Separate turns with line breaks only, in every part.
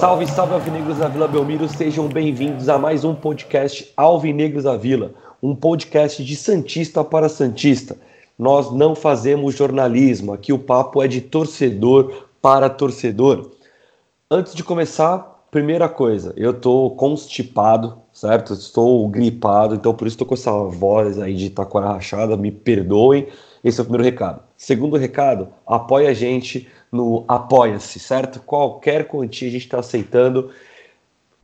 Salve, salve Alvinegros da Vila Belmiro, sejam bem-vindos a mais um podcast Alvinegros da Vila, um podcast de Santista para Santista. Nós não fazemos jornalismo, aqui o papo é de torcedor para torcedor. Antes de começar, primeira coisa, eu tô constipado, certo? Estou gripado, então por isso estou com essa voz aí de taquara rachada, me perdoem. Esse é o primeiro recado. Segundo recado, apoia a gente no Apoia-se, certo? Qualquer quantia a gente está aceitando.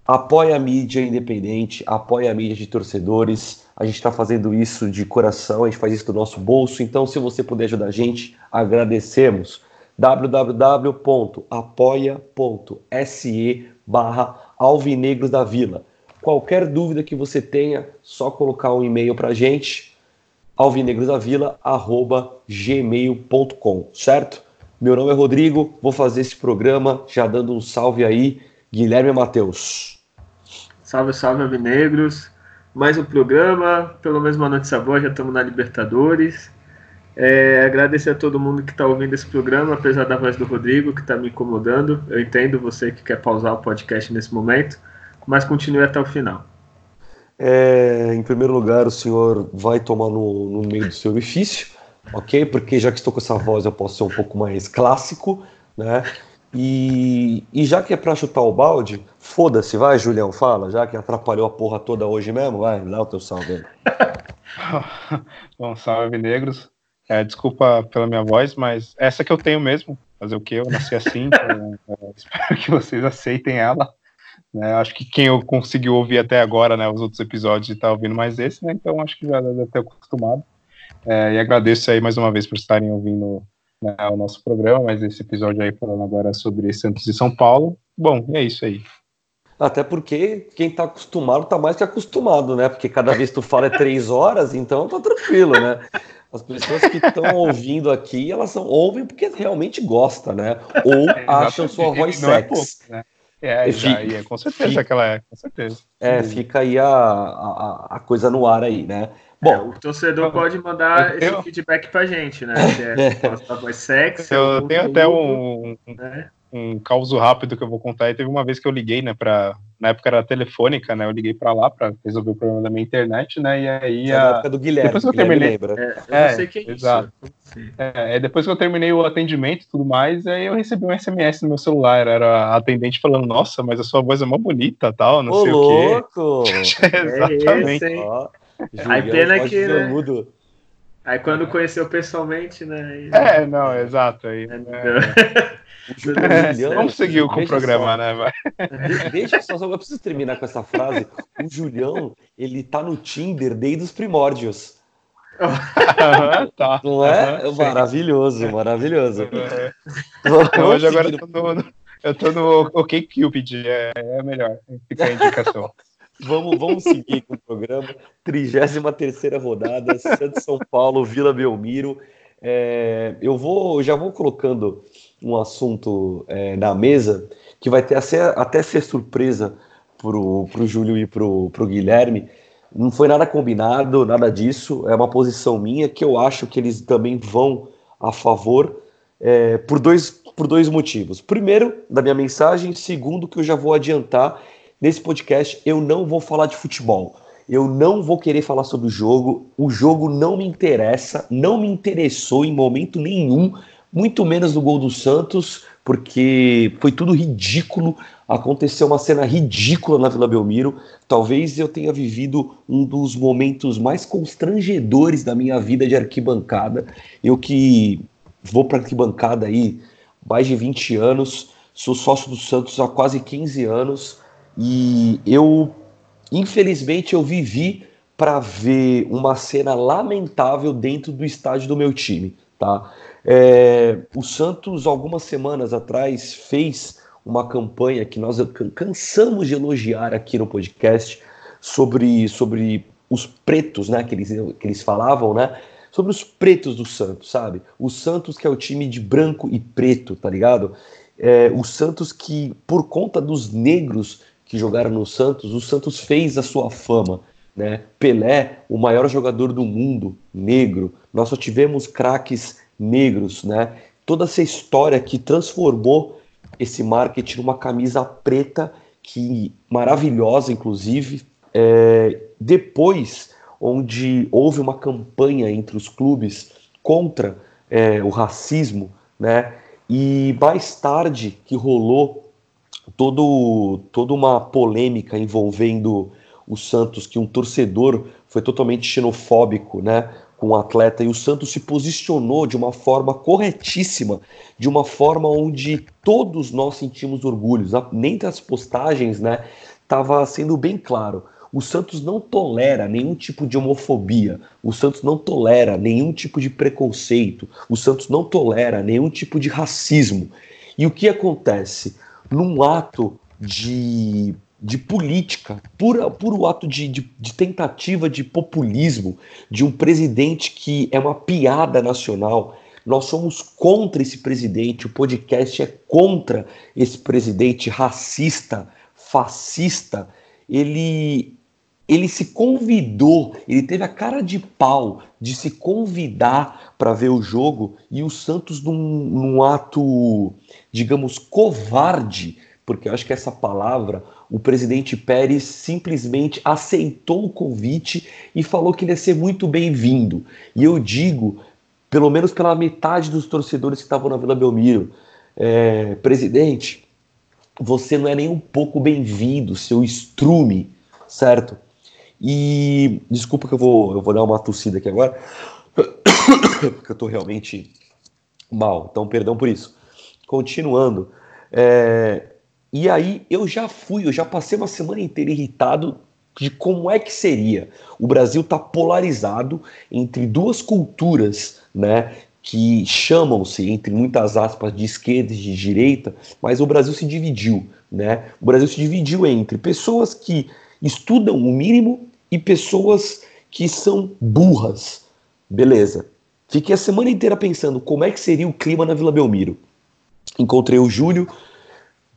Apoia a mídia independente, apoia a mídia de torcedores. A gente está fazendo isso de coração, a gente faz isso do nosso bolso. Então, se você puder ajudar a gente, agradecemos. www.apoia.se barra Alvinegros da Vila. Qualquer dúvida que você tenha, só colocar um e-mail para a gente, alvinegrosdavila.gmail.com, certo? Meu nome é Rodrigo, vou fazer esse programa já dando um salve aí, Guilherme Matheus.
Salve, salve, Alvinegros. Mais um programa, pelo menos uma notícia boa, já estamos na Libertadores. É, agradecer a todo mundo que está ouvindo esse programa, apesar da voz do Rodrigo, que está me incomodando. Eu entendo você que quer pausar o podcast nesse momento, mas continue até o final.
É, em primeiro lugar, o senhor vai tomar no, no meio do seu orifício ok? Porque já que estou com essa voz, eu posso ser um pouco mais clássico, né? E, e já que é para chutar o balde, foda-se, vai, Julião, fala, já que atrapalhou a porra toda hoje mesmo, vai, dá o teu salve
Bom, salve, negros. É, desculpa pela minha voz, mas essa que eu tenho mesmo. Fazer o que? Eu nasci assim, então, é, espero que vocês aceitem ela. Né? Acho que quem eu conseguiu ouvir até agora, né, os outros episódios, está ouvindo mais esse, né? Então acho que já deve ter acostumado. É, e agradeço aí mais uma vez por estarem ouvindo né, o nosso programa, mas esse episódio aí falando agora sobre Santos e São Paulo. Bom, é isso aí.
Até porque quem tá acostumado tá mais que acostumado, né? Porque cada vez que tu fala é três horas, então tá tranquilo, né? As pessoas que estão ouvindo aqui, elas são, ouvem porque realmente gostam, né? Ou é, acham sua voz é sexy. É, né?
é, já, é, com certeza fica, aquela é, com certeza.
É, fica aí a, a, a coisa no ar aí, né? Bom, é,
o torcedor pode mandar eu, esse feedback pra gente, né? Se é voz sexy.
Eu tenho até um, né? um caos rápido que eu vou contar. E teve uma vez que eu liguei, né, pra. Na época era telefônica, né? Eu liguei pra lá pra resolver o problema da minha internet, né? E aí.
A... Na época do Guilherme.
Depois que eu terminei.
Lembra.
É, eu é, não sei quem é exato.
isso. É, depois que eu terminei o atendimento e tudo mais, aí eu recebi um SMS no meu celular. Era a atendente falando, nossa, mas a sua voz é mó bonita tal, não
Ô,
sei
louco.
o quê. Exatamente. É esse,
Aí pena que. Né? Mudo. Aí quando conheceu pessoalmente, né?
É, não, exato. Aí, é, é, Julião, Vamos seguir com o programa, só, né?
Vai. Deixa só, eu preciso terminar com essa frase. O Julião, ele tá no Tinder desde os primórdios. tá. Não é? Uhum, maravilhoso, maravilhoso.
Uhum. Hoje agora eu tô no, eu tô no OK Cupid, é, é melhor. Fica a indicação.
Vamos, vamos seguir com o programa. 33 rodada, Santos São Paulo, Vila Belmiro. É, eu vou, já vou colocando um assunto é, na mesa que vai ter até, até ser surpresa pro, pro Júlio e pro, pro Guilherme. Não foi nada combinado, nada disso. É uma posição minha que eu acho que eles também vão a favor é, por, dois, por dois motivos. Primeiro, da minha mensagem. Segundo, que eu já vou adiantar Nesse podcast eu não vou falar de futebol. Eu não vou querer falar sobre o jogo. O jogo não me interessa, não me interessou em momento nenhum, muito menos no gol do Santos, porque foi tudo ridículo. Aconteceu uma cena ridícula na Vila Belmiro. Talvez eu tenha vivido um dos momentos mais constrangedores da minha vida de arquibancada. Eu que vou para arquibancada aí mais de 20 anos, sou sócio do Santos há quase 15 anos e eu, infelizmente, eu vivi para ver uma cena lamentável dentro do estádio do meu time, tá? É, o Santos, algumas semanas atrás, fez uma campanha que nós cansamos de elogiar aqui no podcast sobre, sobre os pretos, né, que eles, que eles falavam, né, sobre os pretos do Santos, sabe? O Santos que é o time de branco e preto, tá ligado? É, o Santos que, por conta dos negros que jogaram no Santos, o Santos fez a sua fama. Né? Pelé, o maior jogador do mundo, negro. Nós só tivemos craques negros, né? Toda essa história que transformou esse marketing numa camisa preta que maravilhosa, inclusive. É, depois, onde houve uma campanha entre os clubes contra é, o racismo, né? E mais tarde que rolou todo, toda uma polêmica envolvendo o Santos, que um torcedor foi totalmente xenofóbico, né? Com o atleta, e o Santos se posicionou de uma forma corretíssima, de uma forma onde todos nós sentimos orgulho. Nem das postagens, né? Estava sendo bem claro. O Santos não tolera nenhum tipo de homofobia, o Santos não tolera nenhum tipo de preconceito, o Santos não tolera nenhum tipo de racismo. E o que acontece? Num ato de, de política, pura, puro ato de, de, de tentativa de populismo de um presidente que é uma piada nacional, nós somos contra esse presidente, o podcast é contra esse presidente racista, fascista. Ele ele se convidou, ele teve a cara de pau de se convidar para ver o jogo e o Santos, num, num, ato, digamos, covarde, porque eu acho que essa palavra, o presidente Pérez simplesmente aceitou o convite e falou que ele ia ser muito bem-vindo. E eu digo, pelo menos pela metade dos torcedores que estavam na Vila Belmiro, é, presidente, você não é nem um pouco bem-vindo, seu estrume, certo? E desculpa que eu vou, eu vou dar uma tossida aqui agora, porque eu tô realmente mal, então perdão por isso. Continuando, é, e aí eu já fui, eu já passei uma semana inteira irritado de como é que seria. O Brasil tá polarizado entre duas culturas, né? Que chamam-se, entre muitas aspas, de esquerda e de direita, mas o Brasil se dividiu, né? O Brasil se dividiu entre pessoas que estudam o mínimo e pessoas que são burras. Beleza. Fiquei a semana inteira pensando como é que seria o clima na Vila Belmiro. Encontrei o Júlio,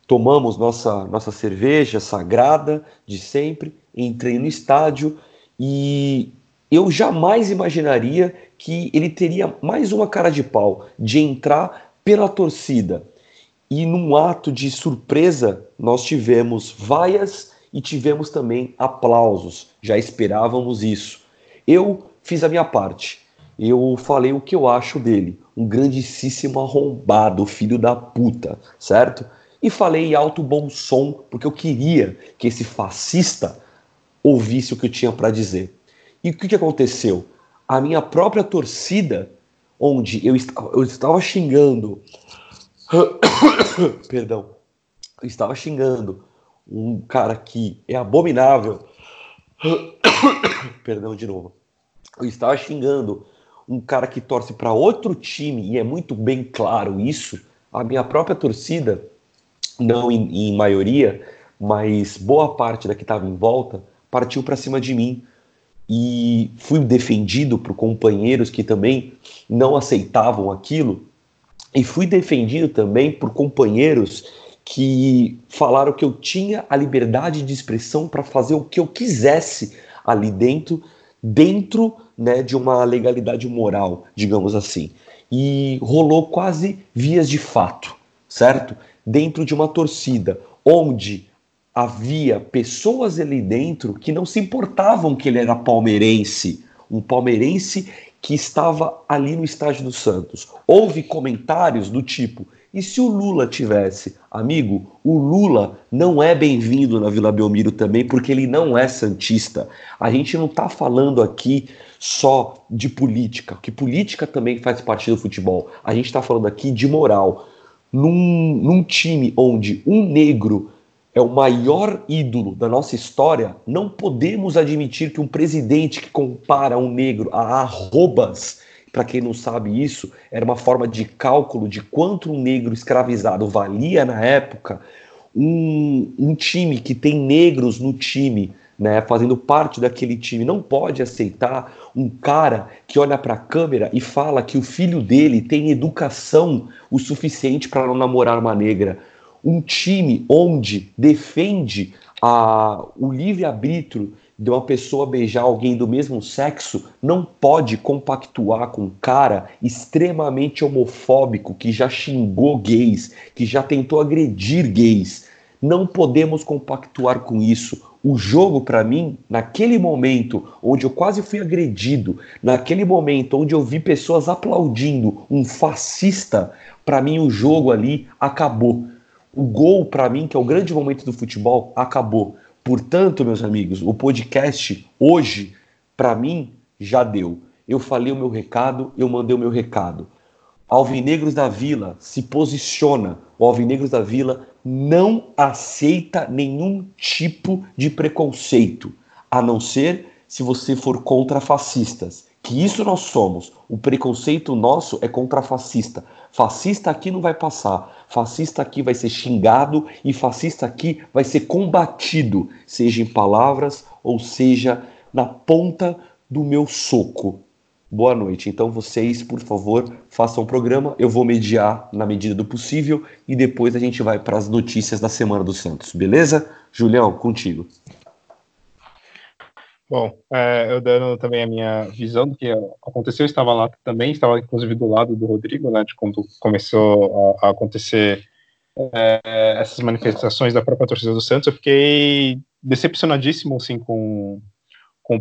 tomamos nossa, nossa cerveja sagrada de sempre, entrei no estádio e eu jamais imaginaria que ele teria mais uma cara de pau de entrar pela torcida. E num ato de surpresa, nós tivemos vaias e tivemos também aplausos. Já esperávamos isso. Eu fiz a minha parte. Eu falei o que eu acho dele. Um grandíssimo arrombado, filho da puta, certo? E falei em alto bom som, porque eu queria que esse fascista ouvisse o que eu tinha para dizer. E o que, que aconteceu? A minha própria torcida, onde eu, est eu estava xingando. Perdão. Eu estava xingando um cara que é abominável. Perdão de novo. Eu estava xingando um cara que torce para outro time, e é muito bem claro isso. A minha própria torcida, não em, em maioria, mas boa parte da que estava em volta, partiu para cima de mim. E fui defendido por companheiros que também não aceitavam aquilo, e fui defendido também por companheiros que falaram que eu tinha a liberdade de expressão para fazer o que eu quisesse ali dentro, dentro né, de uma legalidade moral, digamos assim. E rolou quase vias de fato, certo? Dentro de uma torcida, onde havia pessoas ali dentro que não se importavam que ele era palmeirense, um palmeirense que estava ali no estádio do Santos. Houve comentários do tipo: e se o Lula tivesse? Amigo, o Lula não é bem-vindo na Vila Belmiro também, porque ele não é santista. A gente não está falando aqui só de política, que política também faz parte do futebol. A gente está falando aqui de moral. Num, num time onde um negro é o maior ídolo da nossa história, não podemos admitir que um presidente que compara um negro a arrobas para quem não sabe isso, era uma forma de cálculo de quanto um negro escravizado valia na época. Um, um time que tem negros no time, né, fazendo parte daquele time, não pode aceitar um cara que olha para a câmera e fala que o filho dele tem educação o suficiente para não namorar uma negra. Um time onde defende a, o livre-arbítrio de uma pessoa beijar alguém do mesmo sexo não pode compactuar com um cara extremamente homofóbico que já xingou gays, que já tentou agredir gays. Não podemos compactuar com isso. O jogo, para mim, naquele momento onde eu quase fui agredido, naquele momento onde eu vi pessoas aplaudindo um fascista, para mim o jogo ali acabou. O gol, para mim, que é o grande momento do futebol, acabou. Portanto, meus amigos, o podcast hoje, para mim, já deu. Eu falei o meu recado, eu mandei o meu recado. Alvinegros da Vila se posiciona. O Alvinegros da Vila não aceita nenhum tipo de preconceito, a não ser se você for contra fascistas. Que isso nós somos. O preconceito nosso é contra fascista. Fascista aqui não vai passar. Fascista aqui vai ser xingado e fascista aqui vai ser combatido, seja em palavras ou seja na ponta do meu soco boa noite. Então vocês, por favor, façam o programa. Eu vou mediar na medida do possível e depois a gente vai para as notícias da semana do Santos, beleza? Julião, contigo.
Bom, é, eu dando também a minha visão do que aconteceu, eu estava lá também, estava inclusive do lado do Rodrigo, né, de quando começou a, a acontecer é, essas manifestações da própria torcida do Santos, eu fiquei decepcionadíssimo, assim, com, com,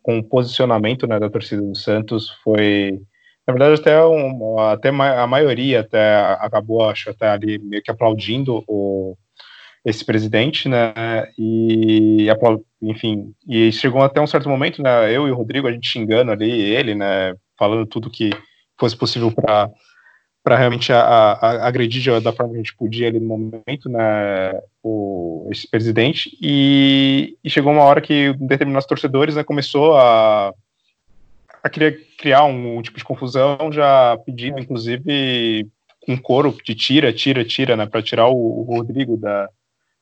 com o posicionamento né, da torcida do Santos. Foi na verdade até, um, até a maioria até acabou acho até ali meio que aplaudindo o esse presidente né e enfim e chegou até um certo momento né eu e o Rodrigo a gente xingando ali ele né falando tudo que fosse possível para para realmente a, a, agredir da forma que a gente podia ali no momento, né, o, esse presidente, e, e chegou uma hora que determinados torcedores né, começou a, a querer criar um, um, tipo de confusão, já pedindo, inclusive, um coro de tira, tira, tira, né, para tirar o, o, Rodrigo da,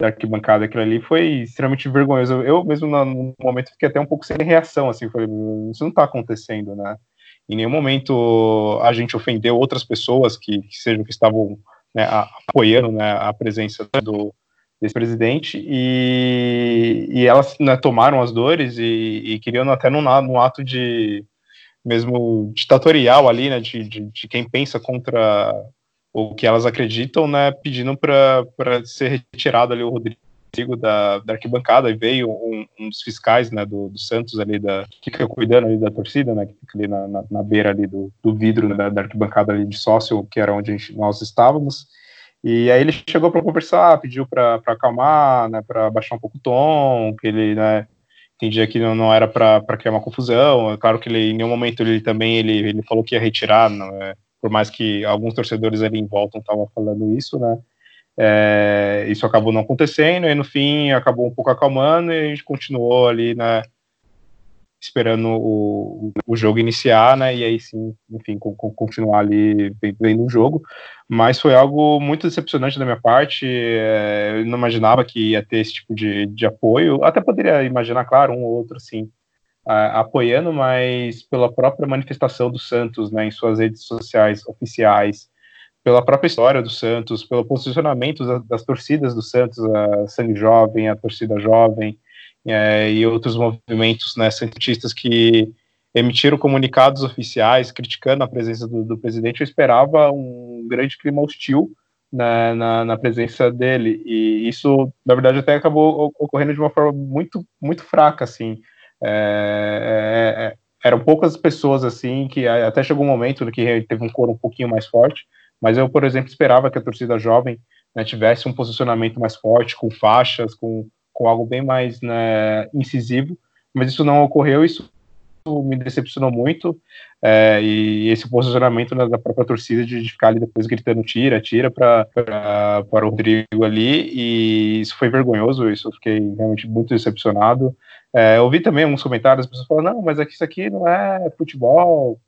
da arquibancada. Aquilo ali foi extremamente vergonhoso. Eu mesmo, no momento, fiquei até um pouco sem reação, assim, falei, isso não está acontecendo, né, em nenhum momento a gente ofendeu outras pessoas que, que sejam que estavam né, apoiando né, a presença do desse presidente e, e elas né, tomaram as dores e, e queriam até num ato de mesmo ditatorial ali, né, de, de, de, quem pensa contra o que elas acreditam, né, pedindo para ser retirado ali o Rodrigo da, da arquibancada e veio um, um dos fiscais né, do, do, Santos ali, da, que fica cuidando ali da torcida, né, que fica ali na, na, na beira ali do, do vidro né, da, da, arquibancada ali de sócio, que era onde gente, nós estávamos. E aí ele chegou para conversar, pediu para acalmar, né, para baixar um pouco o tom, que ele né, entendia que não, não era para criar uma confusão. É claro que ele, em nenhum momento ele também ele, ele falou que ia retirar, é, por mais que alguns torcedores ali em volta estavam falando isso, né? É, isso acabou não acontecendo, e no fim acabou um pouco acalmando e a gente continuou ali, né, esperando o, o jogo iniciar, né, e aí sim, enfim, com, com, continuar ali vendo o jogo, mas foi algo muito decepcionante da minha parte, é, eu não imaginava que ia ter esse tipo de, de apoio, até poderia imaginar, claro, um ou outro, assim, apoiando, mas pela própria manifestação do Santos, né, em suas redes sociais oficiais, pela própria história do Santos, pelo posicionamento das, das torcidas do Santos, a Sangue Jovem, a torcida jovem é, e outros movimentos né, santistas que emitiram comunicados oficiais criticando a presença do, do presidente, eu esperava um grande clima hostil na, na, na, presença dele, e isso, na verdade, até acabou ocorrendo de uma forma muito, muito fraca, assim, é, é, é eram poucas pessoas, assim, que até chegou um momento que teve um coro um pouquinho mais forte, mas eu, por exemplo, esperava que a torcida jovem né, tivesse um posicionamento mais forte, com faixas, com, com algo bem mais né, incisivo, mas isso não ocorreu, isso me decepcionou muito, é, e esse posicionamento da própria torcida de, ficar ali depois gritando tira, tira para o Rodrigo ali, e isso foi vergonhoso, isso eu fiquei realmente muito decepcionado. É, eu vi também alguns comentários, as pessoas falando, não, mas aqui, isso aqui não é futebol,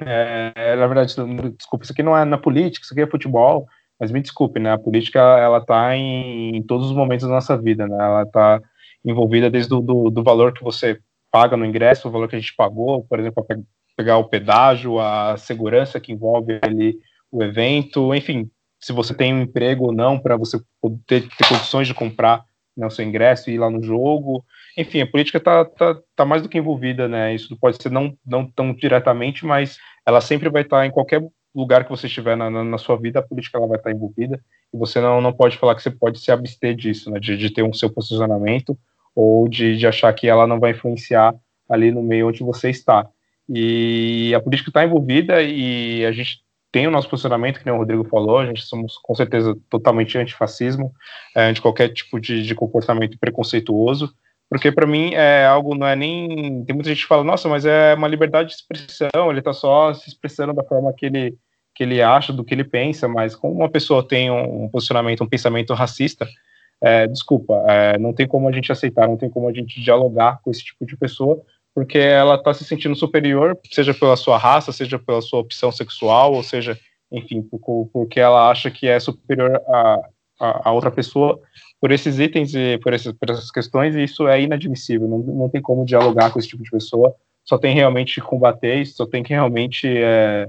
é, na verdade, desculpa, isso aqui não é na política, isso aqui é futebol, mas me desculpe, né? A política ela está em, em, todos os momentos da nossa vida, né? Ela está envolvida desde o do, do valor que você paga no ingresso, o valor que a gente pagou, por exemplo, para pegar o pedágio, a segurança que envolve ali o evento, enfim, se você tem um emprego ou não para você poder ter condições de comprar né, o seu ingresso e ir lá no jogo. Enfim, a política está tá, tá mais do que envolvida, né? Isso pode ser não, não tão diretamente, mas ela sempre vai estar tá em qualquer lugar que você estiver na, na, na, sua vida, a política ela vai estar tá envolvida e você não, não pode falar que você pode se abster disso, né? De, de ter um seu posicionamento ou de, de achar que ela não vai influenciar ali no meio onde você está. E a política está envolvida e a gente tem o nosso posicionamento, que nem o Rodrigo falou, a gente somos com certeza totalmente antifascismo, é, anti qualquer tipo de, de comportamento preconceituoso, porque para mim é algo, não é nem. Tem muita gente que fala, nossa, mas é uma liberdade de expressão, ele está só se expressando da forma que ele, que ele acha, do que ele pensa, mas como uma pessoa tem um posicionamento, um pensamento racista, é, desculpa, é, não tem como a gente aceitar, não tem como a gente dialogar com esse tipo de pessoa, porque ela está se sentindo superior, seja pela sua raça, seja pela sua opção sexual, ou seja, enfim, porque ela acha que é superior a, a, a outra pessoa por esses itens e por, esses, por essas questões, e isso é inadmissível, não, não tem como dialogar com esse tipo de pessoa, só tem realmente combater só tem que realmente. É,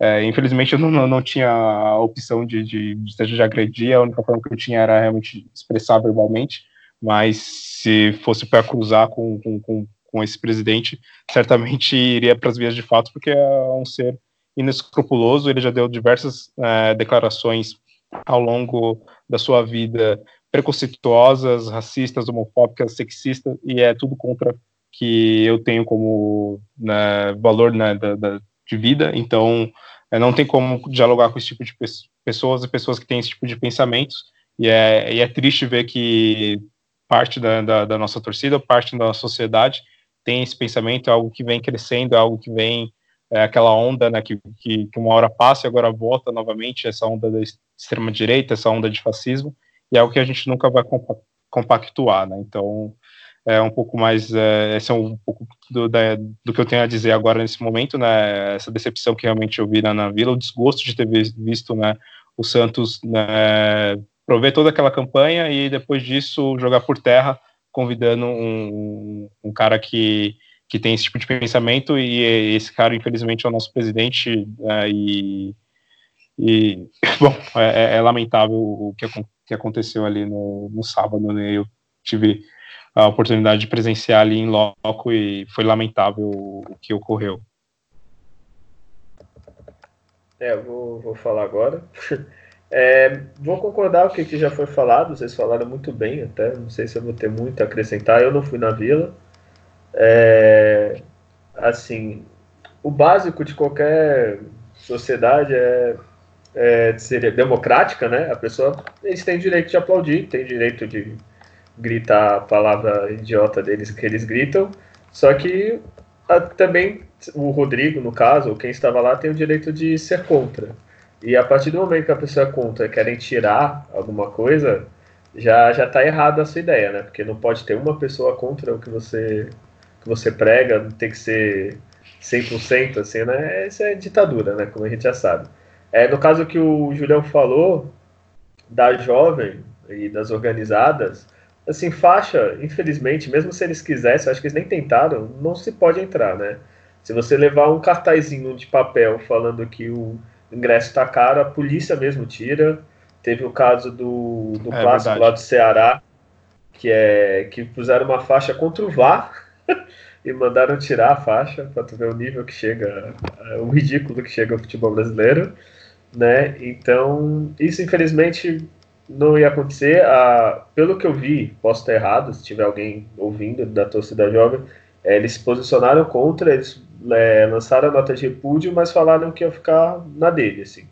é, infelizmente, eu não, não, tinha a opção de, de, de, de agredir, a única forma que eu tinha era realmente expressar verbalmente, mas se fosse para cruzar com, com, com com esse presidente, certamente iria para as vias de fato, porque é um ser inescrupuloso. Ele já deu diversas é, declarações ao longo da sua vida preconceituosas, racistas, homofóbicas, sexistas, e é tudo contra que eu tenho como né, valor né, da, da, de vida. Então, é, não tem como dialogar com esse tipo de pessoas e pessoas que têm esse tipo de pensamentos. E é, e é triste ver que parte da, da, da nossa torcida, parte da sociedade tem esse pensamento, é algo que vem crescendo, é algo que vem, é aquela onda, né, que, que, que uma hora passa e agora volta novamente, essa onda da extrema-direita, essa onda de fascismo, e é algo que a gente nunca vai compactuar, né, então é um pouco mais, é, esse é um pouco do, da, do que eu tenho a dizer agora nesse momento, né, essa decepção que realmente eu vi na, na Vila, o desgosto de ter visto, né, o Santos né, prover toda aquela campanha e depois disso jogar por terra convidando um, um cara que, que tem esse tipo de pensamento e esse cara, infelizmente, é o nosso presidente é, e, e, bom, é, é, lamentável o que, que aconteceu ali no, no sábado, né? Eu tive a oportunidade de presenciar ali em loco e foi lamentável o que ocorreu.
É, vou, vou falar agora. É, vou concordar com o que já foi falado, vocês falaram muito bem até, não sei se eu vou ter muito a acrescentar, eu não fui na vila. É, assim, o básico de qualquer sociedade é, é ser democrática, né? A pessoa, eles têm direito de aplaudir, tem direito de gritar a palavra idiota deles que eles gritam, só que a, também o Rodrigo, no caso, quem estava lá, tem o direito de ser contra. E a partir do momento que a pessoa é contra querem tirar alguma coisa, já já está errada a sua ideia, né? Porque não pode ter uma pessoa contra o que você que você prega, tem que ser 100% assim, né? Isso é ditadura, né? Como a gente já sabe. É, no caso que o Julião falou da jovem e das organizadas, assim, faixa, infelizmente, mesmo se eles quisessem, acho que eles nem tentaram, não se pode entrar, né? Se você levar um cartazinho de papel falando que o ingresso está caro, a polícia mesmo tira. Teve o caso do, do é, clássico verdade. lá do Ceará, que é que puseram uma faixa contra o VAR e mandaram tirar a faixa para tu ver o nível que chega, o ridículo que chega o futebol brasileiro, né? Então, isso infelizmente não ia acontecer. Ah, pelo que eu vi, posso estar errado, se tiver alguém ouvindo da torcida jovem, é, eles se posicionaram contra, eles é, lançaram a nota de repúdio, mas falaram que ia ficar na dele, assim.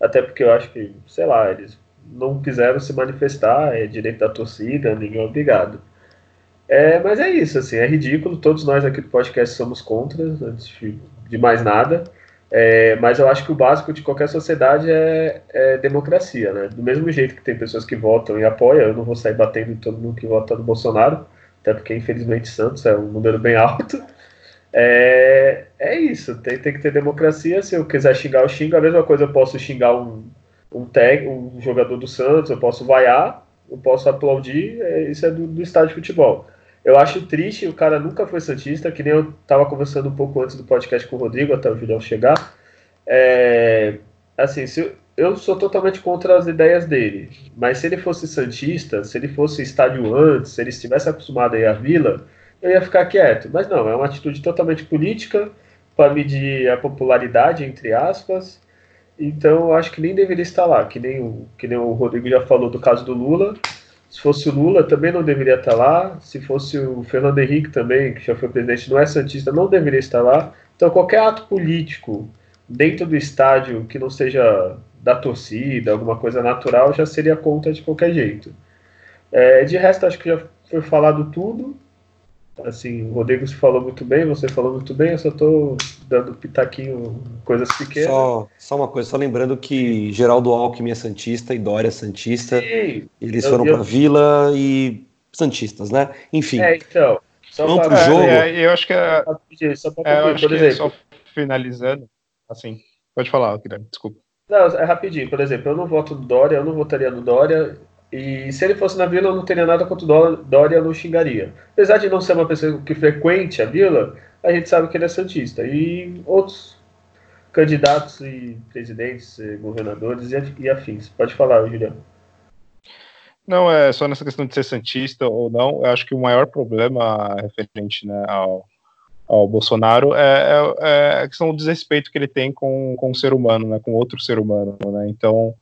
Até porque eu acho que, sei lá, eles não quiseram se manifestar, é direito da torcida, ninguém é obrigado. É, mas é isso, assim, é ridículo, todos nós aqui do podcast somos contra, antes de mais nada, é, mas eu acho que o básico de qualquer sociedade é, é, democracia, né? Do mesmo jeito que tem pessoas que votam e apoiam, eu não vou sair batendo em todo mundo que vota no Bolsonaro, até porque infelizmente Santos é um número bem alto, é, é isso, tem, tem que ter democracia. Se eu quiser xingar, eu xingo. A mesma coisa eu posso xingar um, um tag, um jogador do Santos, eu posso vaiar, eu posso aplaudir, é, isso é do, do estádio de futebol. Eu acho triste, o cara nunca foi Santista, que nem eu estava conversando um pouco antes do podcast com o Rodrigo, até o Julião chegar. É, assim, se, eu sou totalmente contra as ideias dele, mas se ele fosse Santista, se ele fosse estádio antes, se ele estivesse acostumado a ir à Vila, eu ia ficar quieto. Mas não, é uma atitude totalmente política, para medir a popularidade, entre aspas, então eu acho que nem deveria estar lá, que nem, o, que nem o Rodrigo já falou do caso do Lula. Se fosse o Lula, também não deveria estar lá. Se fosse o Fernando Henrique também, que já foi presidente, não é Santista, não deveria estar lá. Então qualquer ato político dentro do estádio que não seja da torcida, alguma coisa natural, já seria contra de qualquer jeito. É, de resto, acho que já foi falado tudo. Assim, o Rodrigo se falou muito bem, você falou muito bem, eu só estou dando pitaquinho, coisas pequenas.
Só, só uma coisa, só lembrando que Geraldo Alckmin é Santista e Dória é Santista. Sim, eles eu, foram para Vila e Santistas, né? Enfim.
É, então.
Só Vamos pro jogo.
É, é, eu acho que é, só é, eu acho que só finalizando, assim, pode falar, Guilherme, desculpa.
Não, é rapidinho. Por exemplo, eu não voto no Dória, eu não votaria no Dória. E se ele fosse na vila, eu não teria nada contra o Dória, não xingaria. Apesar de não ser uma pessoa que frequente a vila, a gente sabe que ele é santista. E outros candidatos e presidentes, e governadores e afins. Pode falar, Juliano.
Não, é só nessa questão de ser santista ou não, eu acho que o maior problema referente né, ao, ao Bolsonaro é, é, é, a questão do desrespeito que ele tem com, com o ser humano, né, com outro ser humano, né, então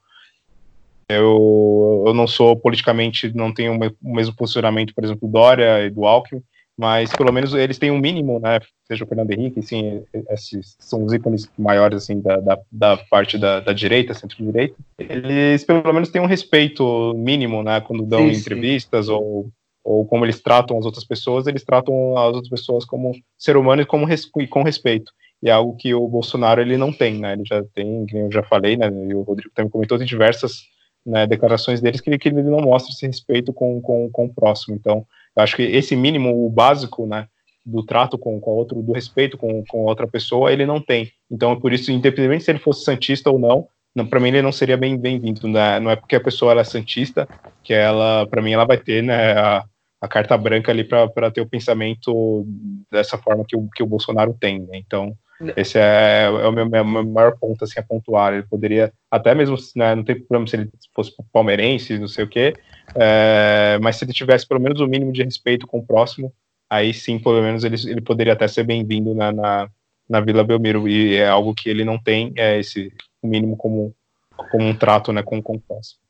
eu, eu não sou politicamente, não tenho o mesmo posicionamento, por exemplo, do Dória e do Alckmin, mas pelo menos eles têm um mínimo, né? Seja o Fernando Henrique, sim, esses são os ícones maiores, assim, da, da, da parte da, da direita, centro-direita. Eles pelo menos têm um respeito mínimo, né? Quando dão sim, entrevistas sim. ou ou como eles tratam as outras pessoas, eles tratam as outras pessoas como ser humano e, como res, e com respeito. E é algo que o Bolsonaro ele não tem, né? Ele já tem, como eu já falei, né? E o Rodrigo também comentou, tem diversas né, declarações deles que, que ele não mostra esse respeito com, com, com o próximo. Então, eu acho que esse mínimo, o básico, né, do trato com, com outro, do respeito com, com outra pessoa, ele não tem. Então, por isso, independente se ele fosse santista ou não, não para mim ele não seria bem bem-vindo. Né? Não é porque a pessoa ela é santista que ela, para mim, ela vai ter né, a, a carta branca ali para ter o pensamento dessa forma que o, que o Bolsonaro tem. Né? Então, esse é, é o meu, meu, maior ponto assim, a pontuar. Ele poderia, até mesmo, né, não tem problema se ele fosse palmeirense, não sei o quê, é, mas se ele tivesse pelo menos o um mínimo de respeito com o próximo, aí sim, pelo menos, ele, ele poderia até ser bem-vindo na, na, na, Vila Belmiro. E é algo que ele não tem, é esse mínimo como, como um trato né, com, com o próximo.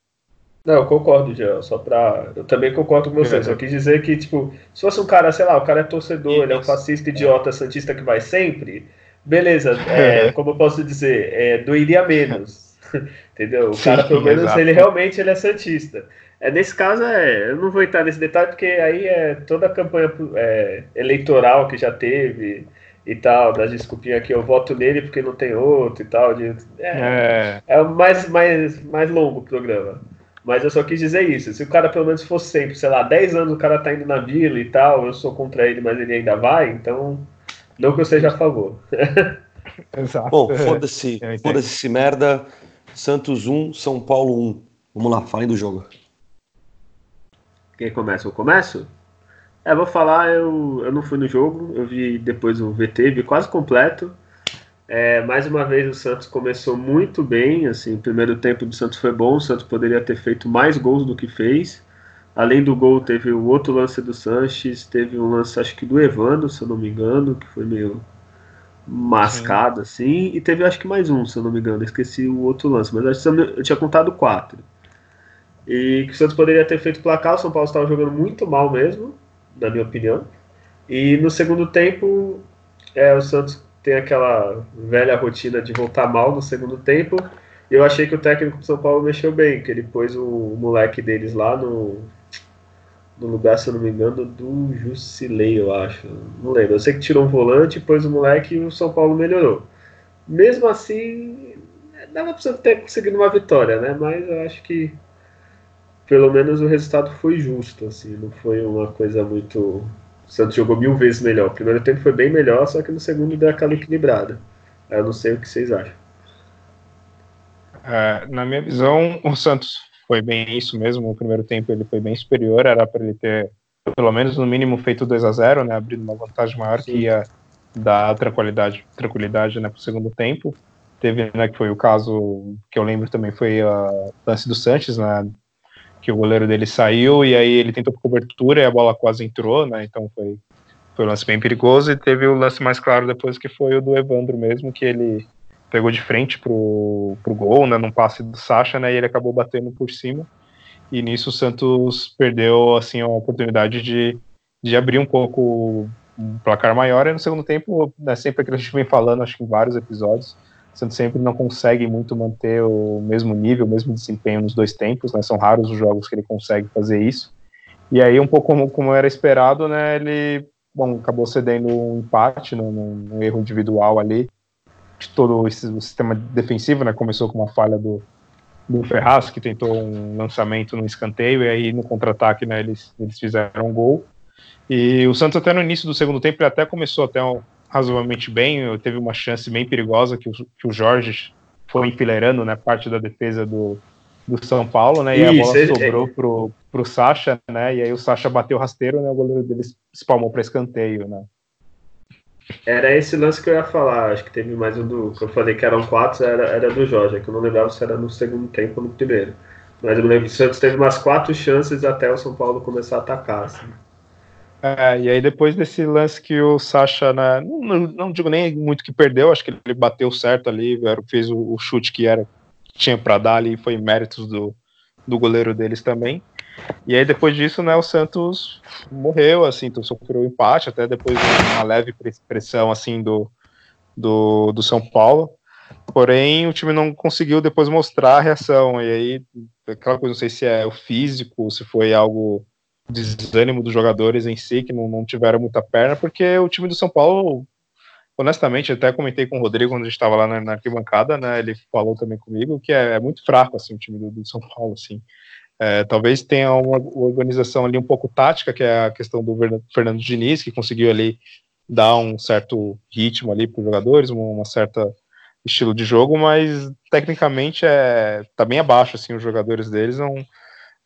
Não, eu concordo, Jean. Só pra. Eu também concordo com você. É. Só quis dizer que, tipo, se fosse um cara, sei lá, o cara é torcedor, ele é um fascista idiota, santista que vai sempre, beleza, é, como eu posso dizer, é, doeria menos. Entendeu? O cara, pelo menos, exato. ele realmente ele é santista. É, nesse caso, é, eu não vou entrar nesse detalhe, porque aí é toda a campanha é, eleitoral que já teve e tal, das desculpinhas que eu voto nele porque não tem outro e tal. De, é, é. é mais, mais, mais longo o programa. Mas eu só quis dizer isso. Se o cara pelo menos fosse sempre, sei lá, 10 anos o cara tá indo na vila e tal, eu sou contra ele, mas ele ainda vai, então não que eu seja a favor.
Exato. Bom, foda-se, foda-se esse merda. Santos 1, São Paulo 1. Vamos lá, falem do jogo.
Quem começa? Eu começo? É, vou falar, eu, eu não fui no jogo, eu vi depois o VT, vi quase completo. É, mais uma vez o Santos começou muito bem, assim, o primeiro tempo do Santos foi bom, o Santos poderia ter feito mais gols do que fez. Além do gol, teve o outro lance do Sanches, teve um lance, acho que do Evandro, se eu não me engano, que foi meio mascado, Sim. assim, e teve acho que mais um, se eu não me engano, esqueci o outro lance, mas acho que eu tinha contado quatro. E que o Santos poderia ter feito placar, o São Paulo estava jogando muito mal mesmo, na minha opinião. E no segundo tempo, é, o Santos tem aquela velha rotina de voltar mal no segundo tempo. E eu achei que o técnico do São Paulo mexeu bem, que ele pôs o moleque deles lá no, no lugar, se eu não me engano, do Jusilei, eu acho. Não lembro. Eu sei que tirou um volante, pôs o moleque e o São Paulo melhorou. Mesmo assim, dava para ter conseguido uma vitória, né? Mas eu acho que pelo menos o resultado foi justo, assim, não foi uma coisa muito o Santos jogou mil vezes melhor. O primeiro tempo foi bem melhor, só que no segundo deu aquela equilibrada. Eu não sei o que vocês acham.
É, na minha visão, o Santos foi bem isso mesmo. No primeiro tempo ele foi bem superior, era para ele ter pelo menos no mínimo feito 2 a 0 né, abrindo uma vantagem maior Sim. que ia dar tranquilidade, tranquilidade né, para o segundo tempo. Teve, né, que foi o caso que eu lembro também, foi a lance do Sanches, né, que o goleiro dele saiu e aí ele tentou cobertura e a bola quase entrou, né, então foi, foi um lance bem perigoso e teve o lance mais claro depois que foi o do Evandro mesmo, que ele pegou de frente pro, pro gol, né, num passe do Sacha, né, e ele acabou batendo por cima. E nisso o Santos perdeu, assim, a oportunidade de, de abrir um pouco um placar maior. E no segundo tempo, né, sempre que a gente vem falando, acho que em vários episódios, o Santos sempre não consegue muito manter o mesmo nível, o mesmo desempenho nos dois tempos, né, são raros os jogos que ele consegue fazer isso, e aí um pouco como, como era esperado, né, ele, bom, acabou cedendo um empate no, no erro individual ali, de todo esse, o sistema defensivo, né, começou com uma falha do, do Ferraz, que tentou um lançamento no escanteio, e aí no contra-ataque né, eles, eles fizeram um gol, e o Santos até no início do segundo tempo ele até começou até um, razoavelmente bem, teve uma chance bem perigosa que o, que o Jorge foi enfileirando, né, parte da defesa do, do São Paulo, né, e Isso, a bola é, sobrou é... pro, pro Sacha, né, e aí o Sacha bateu rasteiro, né, o goleiro dele espalmou para escanteio, né.
Era esse lance que eu ia falar, acho que teve mais um do, que eu falei que eram quatro, era, era do Jorge, que eu não lembrava se era no segundo tempo ou no primeiro. Mas eu me lembro que o Santos teve umas quatro chances até o São Paulo começar a atacar, assim.
É, e aí depois desse lance que o Sacha, né, não, não, digo nem muito que perdeu, acho que ele bateu certo ali, fez o, o chute que era tinha para dar ali, foi méritos do, do goleiro deles também. E aí depois disso, né, o Santos morreu, assim, então sofreu um empate, até depois de uma leve pressão, assim, do, do, do São Paulo. Porém, o time não conseguiu depois mostrar a reação. E aí, aquela coisa, não sei se é o físico, se foi algo desânimo dos jogadores em si, que não, não tiveram muita perna, porque o time do São Paulo, honestamente, até comentei com o Rodrigo quando a gente estava lá na, na, arquibancada, né, ele falou também comigo que é, é muito fraco, assim, o time do, do São Paulo, assim. É, talvez tenha uma organização ali um pouco tática, que é a questão do Fernando Diniz, que conseguiu ali dar um certo ritmo ali para os jogadores, uma, certa estilo de jogo, mas tecnicamente é tá bem abaixo assim os jogadores deles não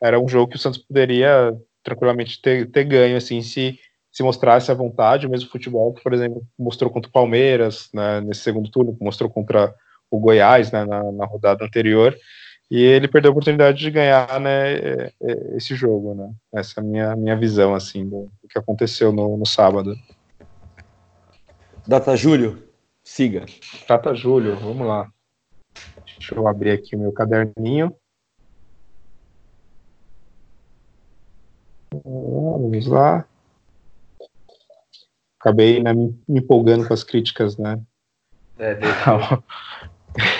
era um jogo que o Santos poderia tranquilamente ter, ter ganho, assim, se, se mostrasse à vontade, o mesmo futebol que, por exemplo, mostrou contra o Palmeiras, né, nesse segundo turno, mostrou contra o Goiás, né, na, na rodada anterior, e ele perdeu a oportunidade de ganhar, né, é, é, esse jogo, né, essa é a minha, minha visão, assim, do, do que aconteceu no, no sábado.
Data Júlio, siga.
Data Júlio, vamos lá. Deixa eu abrir aqui o meu caderninho. Vamos lá. Acabei né, me empolgando com as críticas, né? É,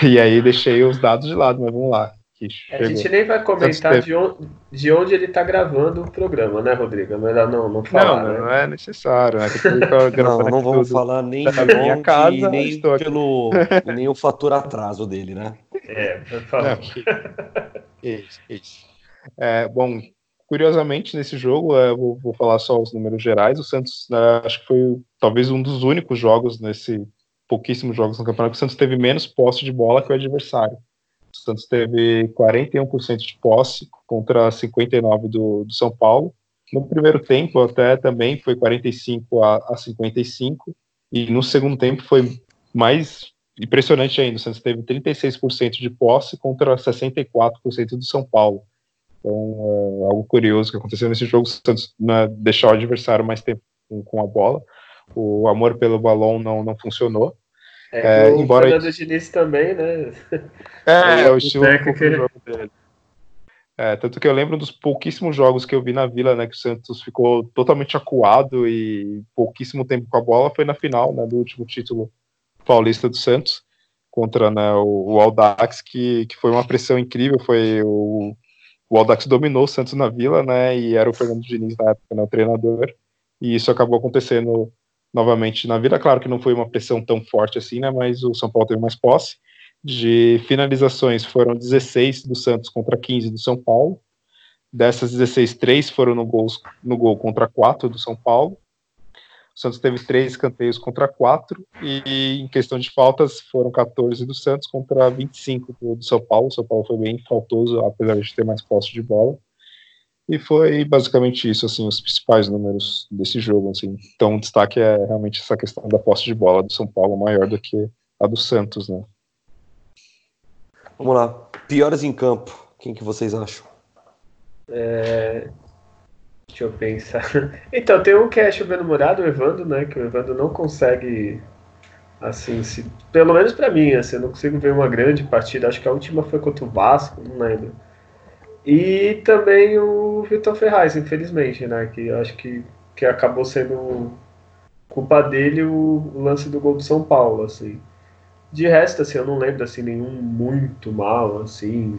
e aí deixei os dados de lado, mas vamos lá.
A gente nem vai comentar de onde, de onde ele está gravando o programa, né, Rodrigo? É melhor não, não falar.
Não,
né?
não é necessário. Né?
não, não vamos falar nem de minha onde, casa, nem, pelo, nem o fator atraso dele, né?
É, por favor.
Isso, isso. É, bom, Curiosamente, nesse jogo, é, vou, vou, falar só os números gerais, o Santos né, acho que foi talvez um dos únicos jogos nesse pouquíssimos jogos no campeonato que o Santos teve menos posse de bola que o adversário. Santos teve 41% de posse contra 59% do, do São Paulo. No primeiro tempo, até também foi 45 a, a 55, e no segundo tempo foi mais impressionante ainda. O Santos teve 36% de posse contra 64% do São Paulo. Então, é algo curioso que aconteceu nesse jogo, o Santos né, deixou o adversário mais tempo com, com, a bola. O amor pelo balão não, não funcionou.
É, é, o embora Fernando ele... Diniz também, né?
É, é o estilo do jogo dele. É, tanto que eu lembro dos pouquíssimos jogos que eu vi na Vila, né, que o Santos ficou totalmente acuado e pouquíssimo tempo com a bola, foi na final, né, do último título paulista do Santos, contra né, o, o Aldax, que, que foi uma pressão incrível, foi o o Aldax dominou o Santos na Vila, né? E era o Fernando Diniz na época, né, o treinador. E isso acabou acontecendo novamente na Vila. Claro que não foi uma pressão tão forte assim, né? Mas o São Paulo teve mais posse. De finalizações foram 16 do Santos contra 15 do São Paulo. Dessas 16, três foram no gol, no gol contra 4 do São Paulo. O Santos teve três escanteios contra quatro, e em questão de faltas foram 14 do Santos contra 25 do, do São Paulo. O São Paulo foi bem faltoso, apesar de ter mais posse de bola. E foi basicamente isso, assim, os principais números desse jogo, assim. Então, o destaque é realmente essa questão da posse de bola do São Paulo maior do que a do Santos, né?
Vamos lá. Piores em campo. Quem que vocês acham?
É... Deixa eu pensar. Então, tem um que é chovendo morado, o Evandro, né? Que o Evandro não consegue, assim, se... pelo menos para mim, assim, eu não consigo ver uma grande partida. Acho que a última foi contra o Vasco, não lembro. E também o Vitor Ferraz, infelizmente, né? Que acho que, que acabou sendo culpa dele o, lance do gol do São Paulo, assim. De resto, assim, eu não lembro assim nenhum muito mal, assim.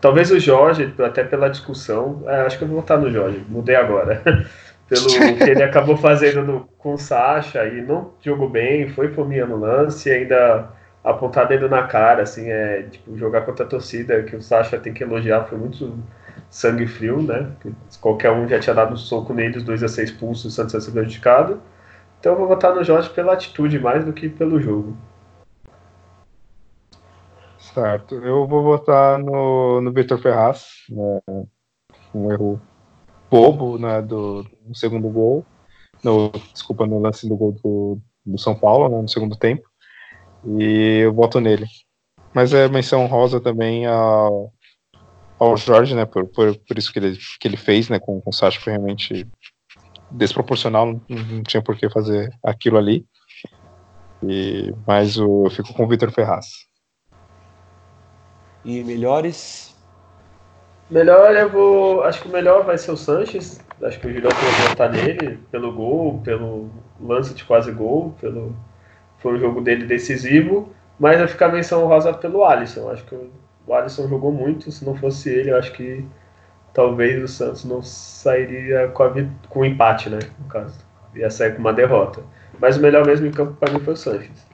Talvez o Jorge, até pela discussão, é, acho que eu vou votar no Jorge, mudei agora. Pelo que ele acabou fazendo no, com o Sacha e não jogou bem, foi fominha no lance e ainda apontar dedo na cara, assim, é tipo, jogar contra a torcida, que o Sacha tem que elogiar, foi muito sangue frio, né? Qualquer um já tinha dado um soco nele, os dois a ser expulsos, o Santos ia ser prejudicado. Então eu vou votar no Jorge pela atitude mais do que pelo jogo.
Certo. Eu vou votar no, no Vitor Ferraz, né, um erro bobo né, do, segundo gol. No, desculpa, no lance do gol do, do São Paulo, né, no segundo tempo. E eu voto nele. Mas é menção rosa também ao, ao Jorge, né, por, por, por isso que ele, que ele fez né, com, com o Sacha, foi realmente desproporcional, não, não tinha por que fazer aquilo ali. E, mas o, eu fico com o Vitor Ferraz.
E melhores?
Melhor eu vou. Acho que o melhor vai ser o Sanches. Acho que o Julião vai votar nele pelo gol, pelo lance de quase gol, pelo. Foi um jogo dele decisivo. Mas vai ficar menção rosa pelo Alisson. Acho que o Alisson jogou muito. Se não fosse ele, acho que talvez o Santos não sairia com, a, com o empate, né? No caso. Ia sair com uma derrota. Mas o melhor mesmo em campo para mim foi o Sanches.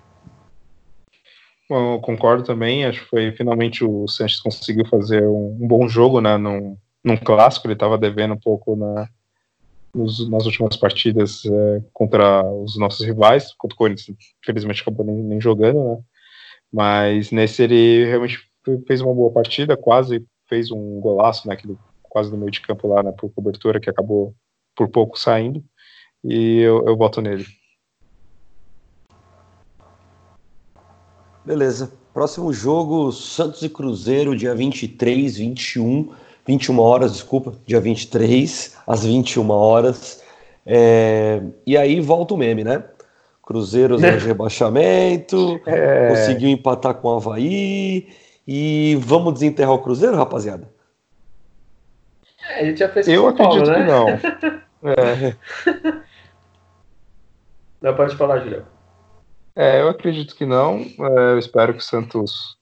Eu concordo também, acho que foi finalmente o Sanches conseguiu fazer um, um bom jogo né, num, num clássico, ele estava devendo um pouco na, nos, nas últimas partidas é, contra os nossos rivais, contra o Corinthians, infelizmente acabou nem, nem, jogando, né, mas nesse ele realmente fez uma boa partida, quase fez um golaço, né, quase no meio de campo lá, né, por cobertura, que acabou por pouco saindo, e eu, eu nele.
Beleza. Próximo jogo, Santos e Cruzeiro, dia 23, 21, 21 horas, desculpa, dia 23, às 21 horas. É... E aí volta o meme, né? Cruzeiro de rebaixamento, é... conseguiu empatar com o Havaí. E vamos desenterrar o Cruzeiro, rapaziada?
É, a gente já fez
Eu acredito Paulo, né? que não. É.
Não pode falar, Julião.
É, eu acredito que não. É, eu espero que o Santos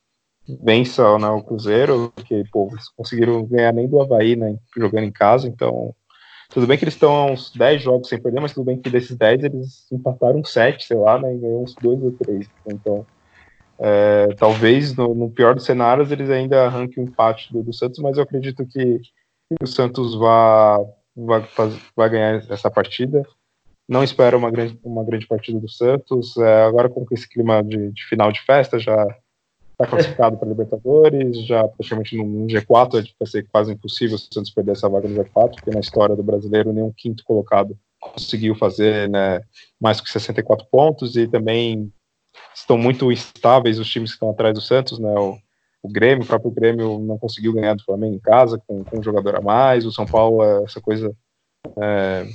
vença né, o Cruzeiro, porque pô, eles conseguiram ganhar nem do Havaí né, jogando em casa, então. Tudo bem que eles estão há uns 10 jogos sem perder, mas tudo bem que desses 10 eles empataram 7, sei lá, né, e ganhou uns 2 ou 3. Então, é, talvez no, no, pior dos cenários eles ainda arranquem o empate do, do Santos, mas eu acredito que, que o Santos vá, vá, vai ganhar essa partida. Não espero uma grande, uma grande partida do Santos. É, agora, com esse clima de, de, final de festa, já está classificado para Libertadores, já praticamente no, G4, vai ser quase impossível o Santos perder essa vaga no G4, porque na história do brasileiro nenhum quinto colocado conseguiu fazer né, mais que 64 pontos e também estão muito instáveis os times que estão atrás do Santos, né? O, o Grêmio, o próprio Grêmio não conseguiu ganhar do Flamengo em casa com, com um jogador a mais. O São Paulo, é essa coisa é,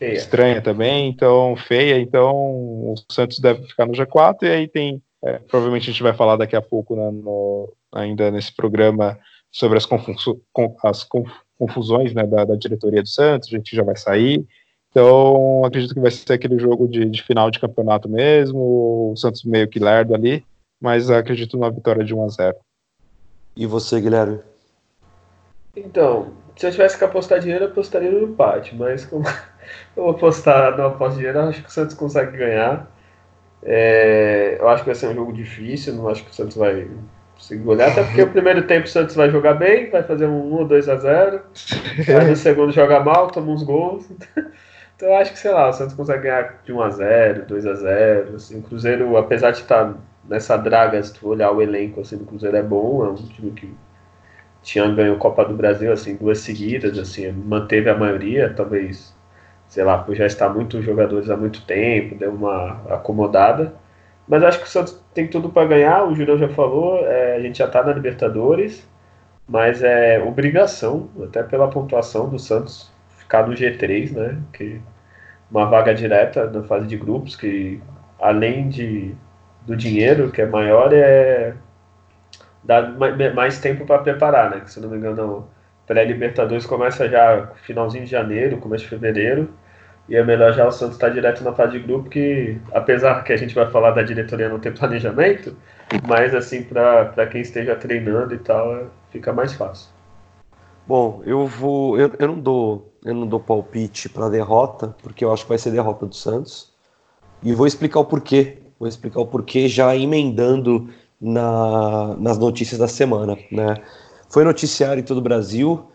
estranha também, então feia, então o Santos deve ficar no G4 e aí tem, é, provavelmente a gente vai falar daqui a pouco né, no, ainda nesse programa sobre as, confuso, com, as confusões né, da, da, diretoria do Santos, a gente já vai sair, então acredito que vai ser aquele jogo de, de final de campeonato mesmo, o Santos meio que lerdo ali, mas acredito numa vitória de 1 a 0
E você, Guilherme?
Então, se eu tivesse que apostar dinheiro, eu apostaria no empate, mas como eu vou apostar no aposta dinheiro, acho que o Santos consegue ganhar. É, eu acho que vai ser um jogo difícil, não acho que o Santos vai conseguir golear, até porque o primeiro tempo o Santos vai jogar bem, vai fazer um 1 ou 2 a 0 aí no segundo joga mal, toma uns gols. Então eu acho que, sei lá, o Santos consegue ganhar de 1x0, 2x0. Assim, o Cruzeiro, apesar de estar nessa draga, se tu olhar o elenco assim, do Cruzeiro é bom, é um time que tinha ganho Copa do Brasil assim duas seguidas, assim, manteve a maioria, talvez, sei lá, por já estar muitos jogadores há muito tempo, deu uma acomodada. Mas acho que o Santos tem tudo para ganhar, o Julião já falou, é, a gente já está na Libertadores, mas é obrigação, até pela pontuação do Santos, ficar no G3, né? Que uma vaga direta na fase de grupos, que além de, do dinheiro, que é maior, é dá mais tempo para preparar, né? Que, se não me engano, pré-Libertadores começa já finalzinho de janeiro, começo de fevereiro, e é melhor já o Santos estar tá direto na fase de grupo, que apesar que a gente vai falar da diretoria não ter planejamento, mas assim, para quem esteja treinando e tal, fica mais fácil.
Bom, eu vou. Eu, eu não dou. Eu não dou palpite para derrota, porque eu acho que vai ser derrota do Santos. E vou explicar o porquê. Vou explicar o porquê já emendando na, nas notícias da semana. Né? Foi noticiário em todo o Brasil.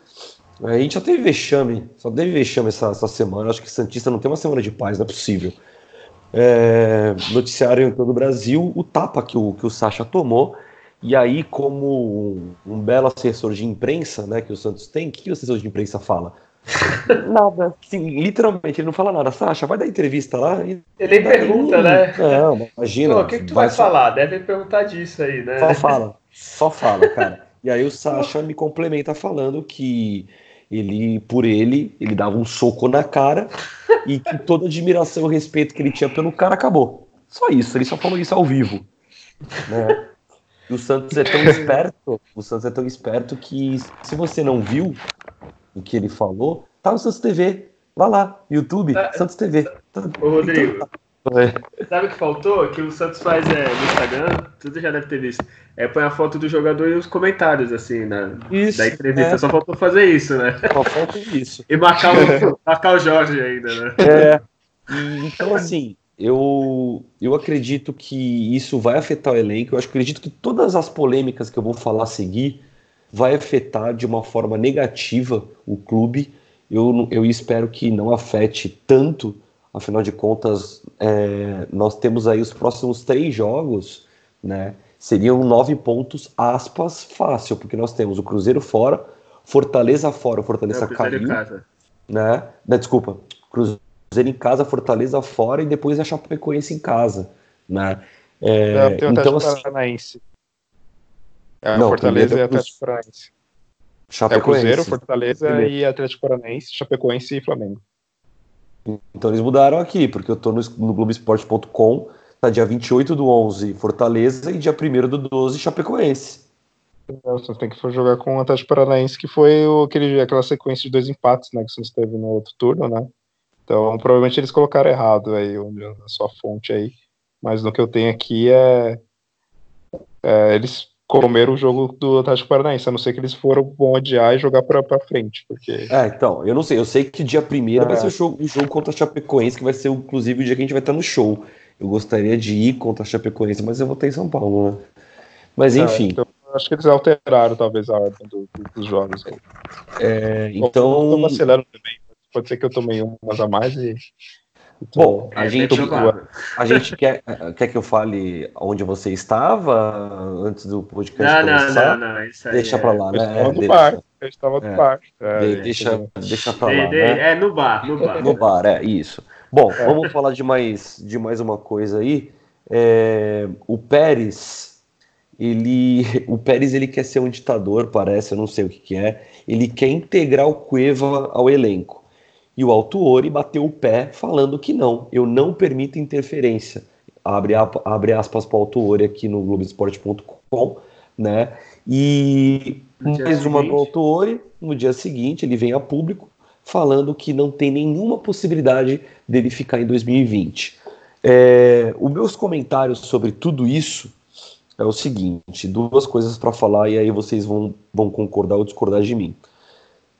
A gente já teve vexame, só teve vexame essa, essa semana. Acho que Santista não tem uma semana de paz, não é possível. É, noticiário em todo o Brasil, o tapa que o, que o Sacha tomou e aí, como um, belo assessor de imprensa, né, que o Santos tem, o que o assessor de imprensa fala? nada. Sim, literalmente, ele não fala nada. Sacha, vai dar entrevista lá.
E... Ele pergunta, né?
Não, imagina.
o que, que tu vai, vai falar? Deve perguntar disso aí, né?
Só fala, só fala, cara. E aí o Sacha me complementa falando que ele, por ele, ele dava um soco na cara e que toda a admiração e respeito que ele tinha pelo cara acabou. Só isso, ele só falou isso ao vivo. Né? E o Santos é tão esperto, o Santos é tão esperto que se você não viu o que ele falou, tá no Santos TV. Vá lá, YouTube, tá, Santos TV.
Tá, Ô, Rodrigo, é. Sabe o que faltou? Que o Santos faz é, no Instagram, tudo já deve ter visto. É, põe a foto do jogador e os comentários, assim, na, isso, da entrevista. É. Só faltou fazer isso, né?
Só falta isso.
E marcar o, marcar o Jorge ainda, né?
É. E, então, assim, eu, eu acredito que isso vai afetar o elenco. Eu acredito que todas as polêmicas que eu vou falar a seguir vai afetar de uma forma negativa o clube. Eu, eu espero que não afete tanto, afinal de contas, é, nós temos aí os próximos três jogos, né? Seriam nove pontos, aspas, fácil, porque nós temos o Cruzeiro fora, Fortaleza fora, Fortaleza é, caiu. Né? Desculpa, Cruzeiro em casa, Fortaleza fora e depois a Chapecoense em casa, né?
É, tem o então, assim, Paranaense. É, não, Fortaleza e Atlético Paranaense. É o Cruzeiro, Fortaleza primeiro. e Atlético Paranaense, Chapecoense e Flamengo.
Então eles mudaram aqui, porque eu tô no, no Globoesporte.com, tá dia 28 do 11 Fortaleza e dia 1 do 12 Chapecoense.
Você tem que jogar com o Atlético Paranaense, que foi o, aquele, aquela sequência de dois empates né, que você teve no outro turno, né? Então, provavelmente eles colocaram errado aí, a sua fonte aí. Mas no que eu tenho aqui é, é eles comeram o jogo do Atlético Paranaense, a não ser que eles foram bom adiar e jogar para frente, porque...
É, então, eu não sei, eu sei que dia 1 é. vai ser o jogo, o jogo contra a Chapecoense, que vai ser inclusive o dia que a gente vai estar no show. Eu gostaria de ir contra a Chapecoense, mas eu vou estar em São Paulo, né? Mas é, enfim... É, então,
acho que eles alteraram talvez a ordem do, do, dos jogos.
É, então... Eu
vacilando também, Pode ser que eu tomei umas a mais e.
Bom, a, é, gente, a gente quer, quer que eu fale onde você estava antes do podcast
não, começar? Não, não, não, isso
aí Deixa é... pra lá, né?
Eu estava no bar. Eu estava no é. bar.
É, deixa, deixa pra lá, de, né?
É no bar, no bar.
No bar, é, isso. Bom, é. vamos falar de mais, de mais uma coisa aí. É, o Pérez, ele, o Pérez ele quer ser um ditador, parece, eu não sei o que, que é. Ele quer integrar o Cueva ao elenco. E o Altuori bateu o pé falando que não, eu não permito interferência. Abre, abre aspas para o Altuori aqui no Globoesporte.com, né? E mais uma do Altuori, no dia seguinte ele vem a público falando que não tem nenhuma possibilidade dele ficar em 2020. É, os meus comentários sobre tudo isso é o seguinte: duas coisas para falar e aí vocês vão, vão concordar ou discordar de mim.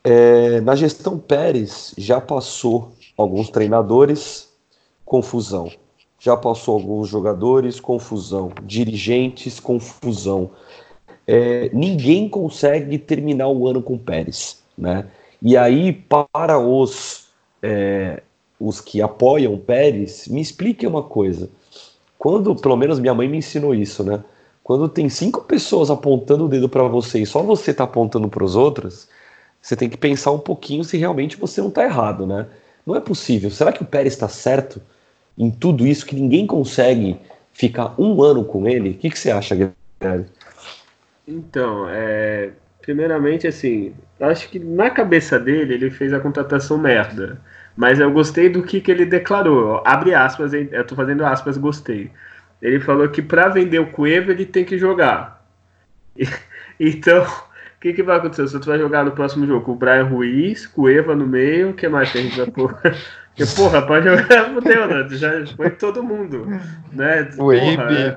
É, na gestão Pérez já passou alguns treinadores, confusão. Já passou alguns jogadores, confusão. Dirigentes, confusão. É, ninguém consegue terminar o ano com Pérez, né? E aí para os é, os que apoiam Pérez, me expliquem uma coisa. Quando, pelo menos minha mãe me ensinou isso, né? Quando tem cinco pessoas apontando o dedo para você e só você tá apontando para os outros, você tem que pensar um pouquinho se realmente você não tá errado, né? Não é possível. Será que o Pérez está certo em tudo isso que ninguém consegue ficar um ano com ele? O que, que você acha, Guilherme?
Então, é, primeiramente, assim, acho que na cabeça dele ele fez a contratação merda. Mas eu gostei do que, que ele declarou. Abre aspas, eu tô fazendo aspas, gostei. Ele falou que para vender o Cueva ele tem que jogar. E, então, que, que vai acontecer? Você vai jogar no próximo jogo com o Brian Ruiz, Cueva no meio, o que mais que a gente vai pôr? Porque, porra, pra jogar, fudeu, né? Já foi todo mundo. Né?
O Uribe.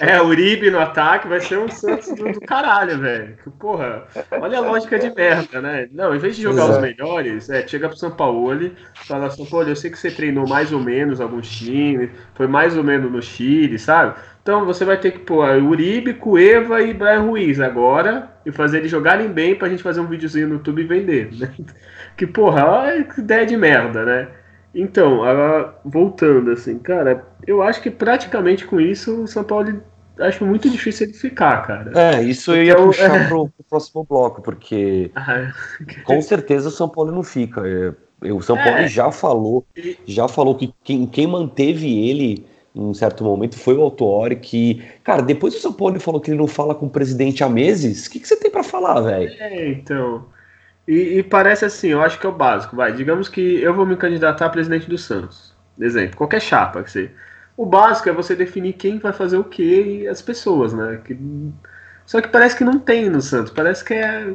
É, é, o Uribe no ataque vai ser um Santos do, do caralho, velho. Porra, olha a lógica de merda, né? Não, em vez de jogar Exato. os melhores, é, chega pro São Paulo e fala São Paulo, eu sei que você treinou mais ou menos alguns times, foi mais ou menos no Chile, sabe? Então você vai ter que pôr Uribe, Cueva e Brian Ruiz agora e fazer eles jogarem bem pra gente fazer um videozinho no YouTube e vender, né? Que porra, olha que ideia de merda, né? Então, voltando assim, cara, eu acho que praticamente com isso o São Paulo acho muito difícil ele ficar, cara.
É, isso eu ia então, puxar é... pro, pro, próximo bloco, porque ah, com certeza o São Paulo não fica. É, o São Paulo é. já falou, já falou que quem, quem manteve ele em um certo momento foi o Autori, que, cara, depois o São Paulo falou que ele não fala com o presidente há meses, o que, que você tem para falar, velho?
É, então. E, e, parece assim, eu acho que é o básico. Vai, digamos que eu vou me candidatar a presidente do Santos. Exemplo, qualquer chapa que você. O básico é você definir quem vai fazer o que e as pessoas, né? Que... Só que parece que não tem no Santos. Parece que é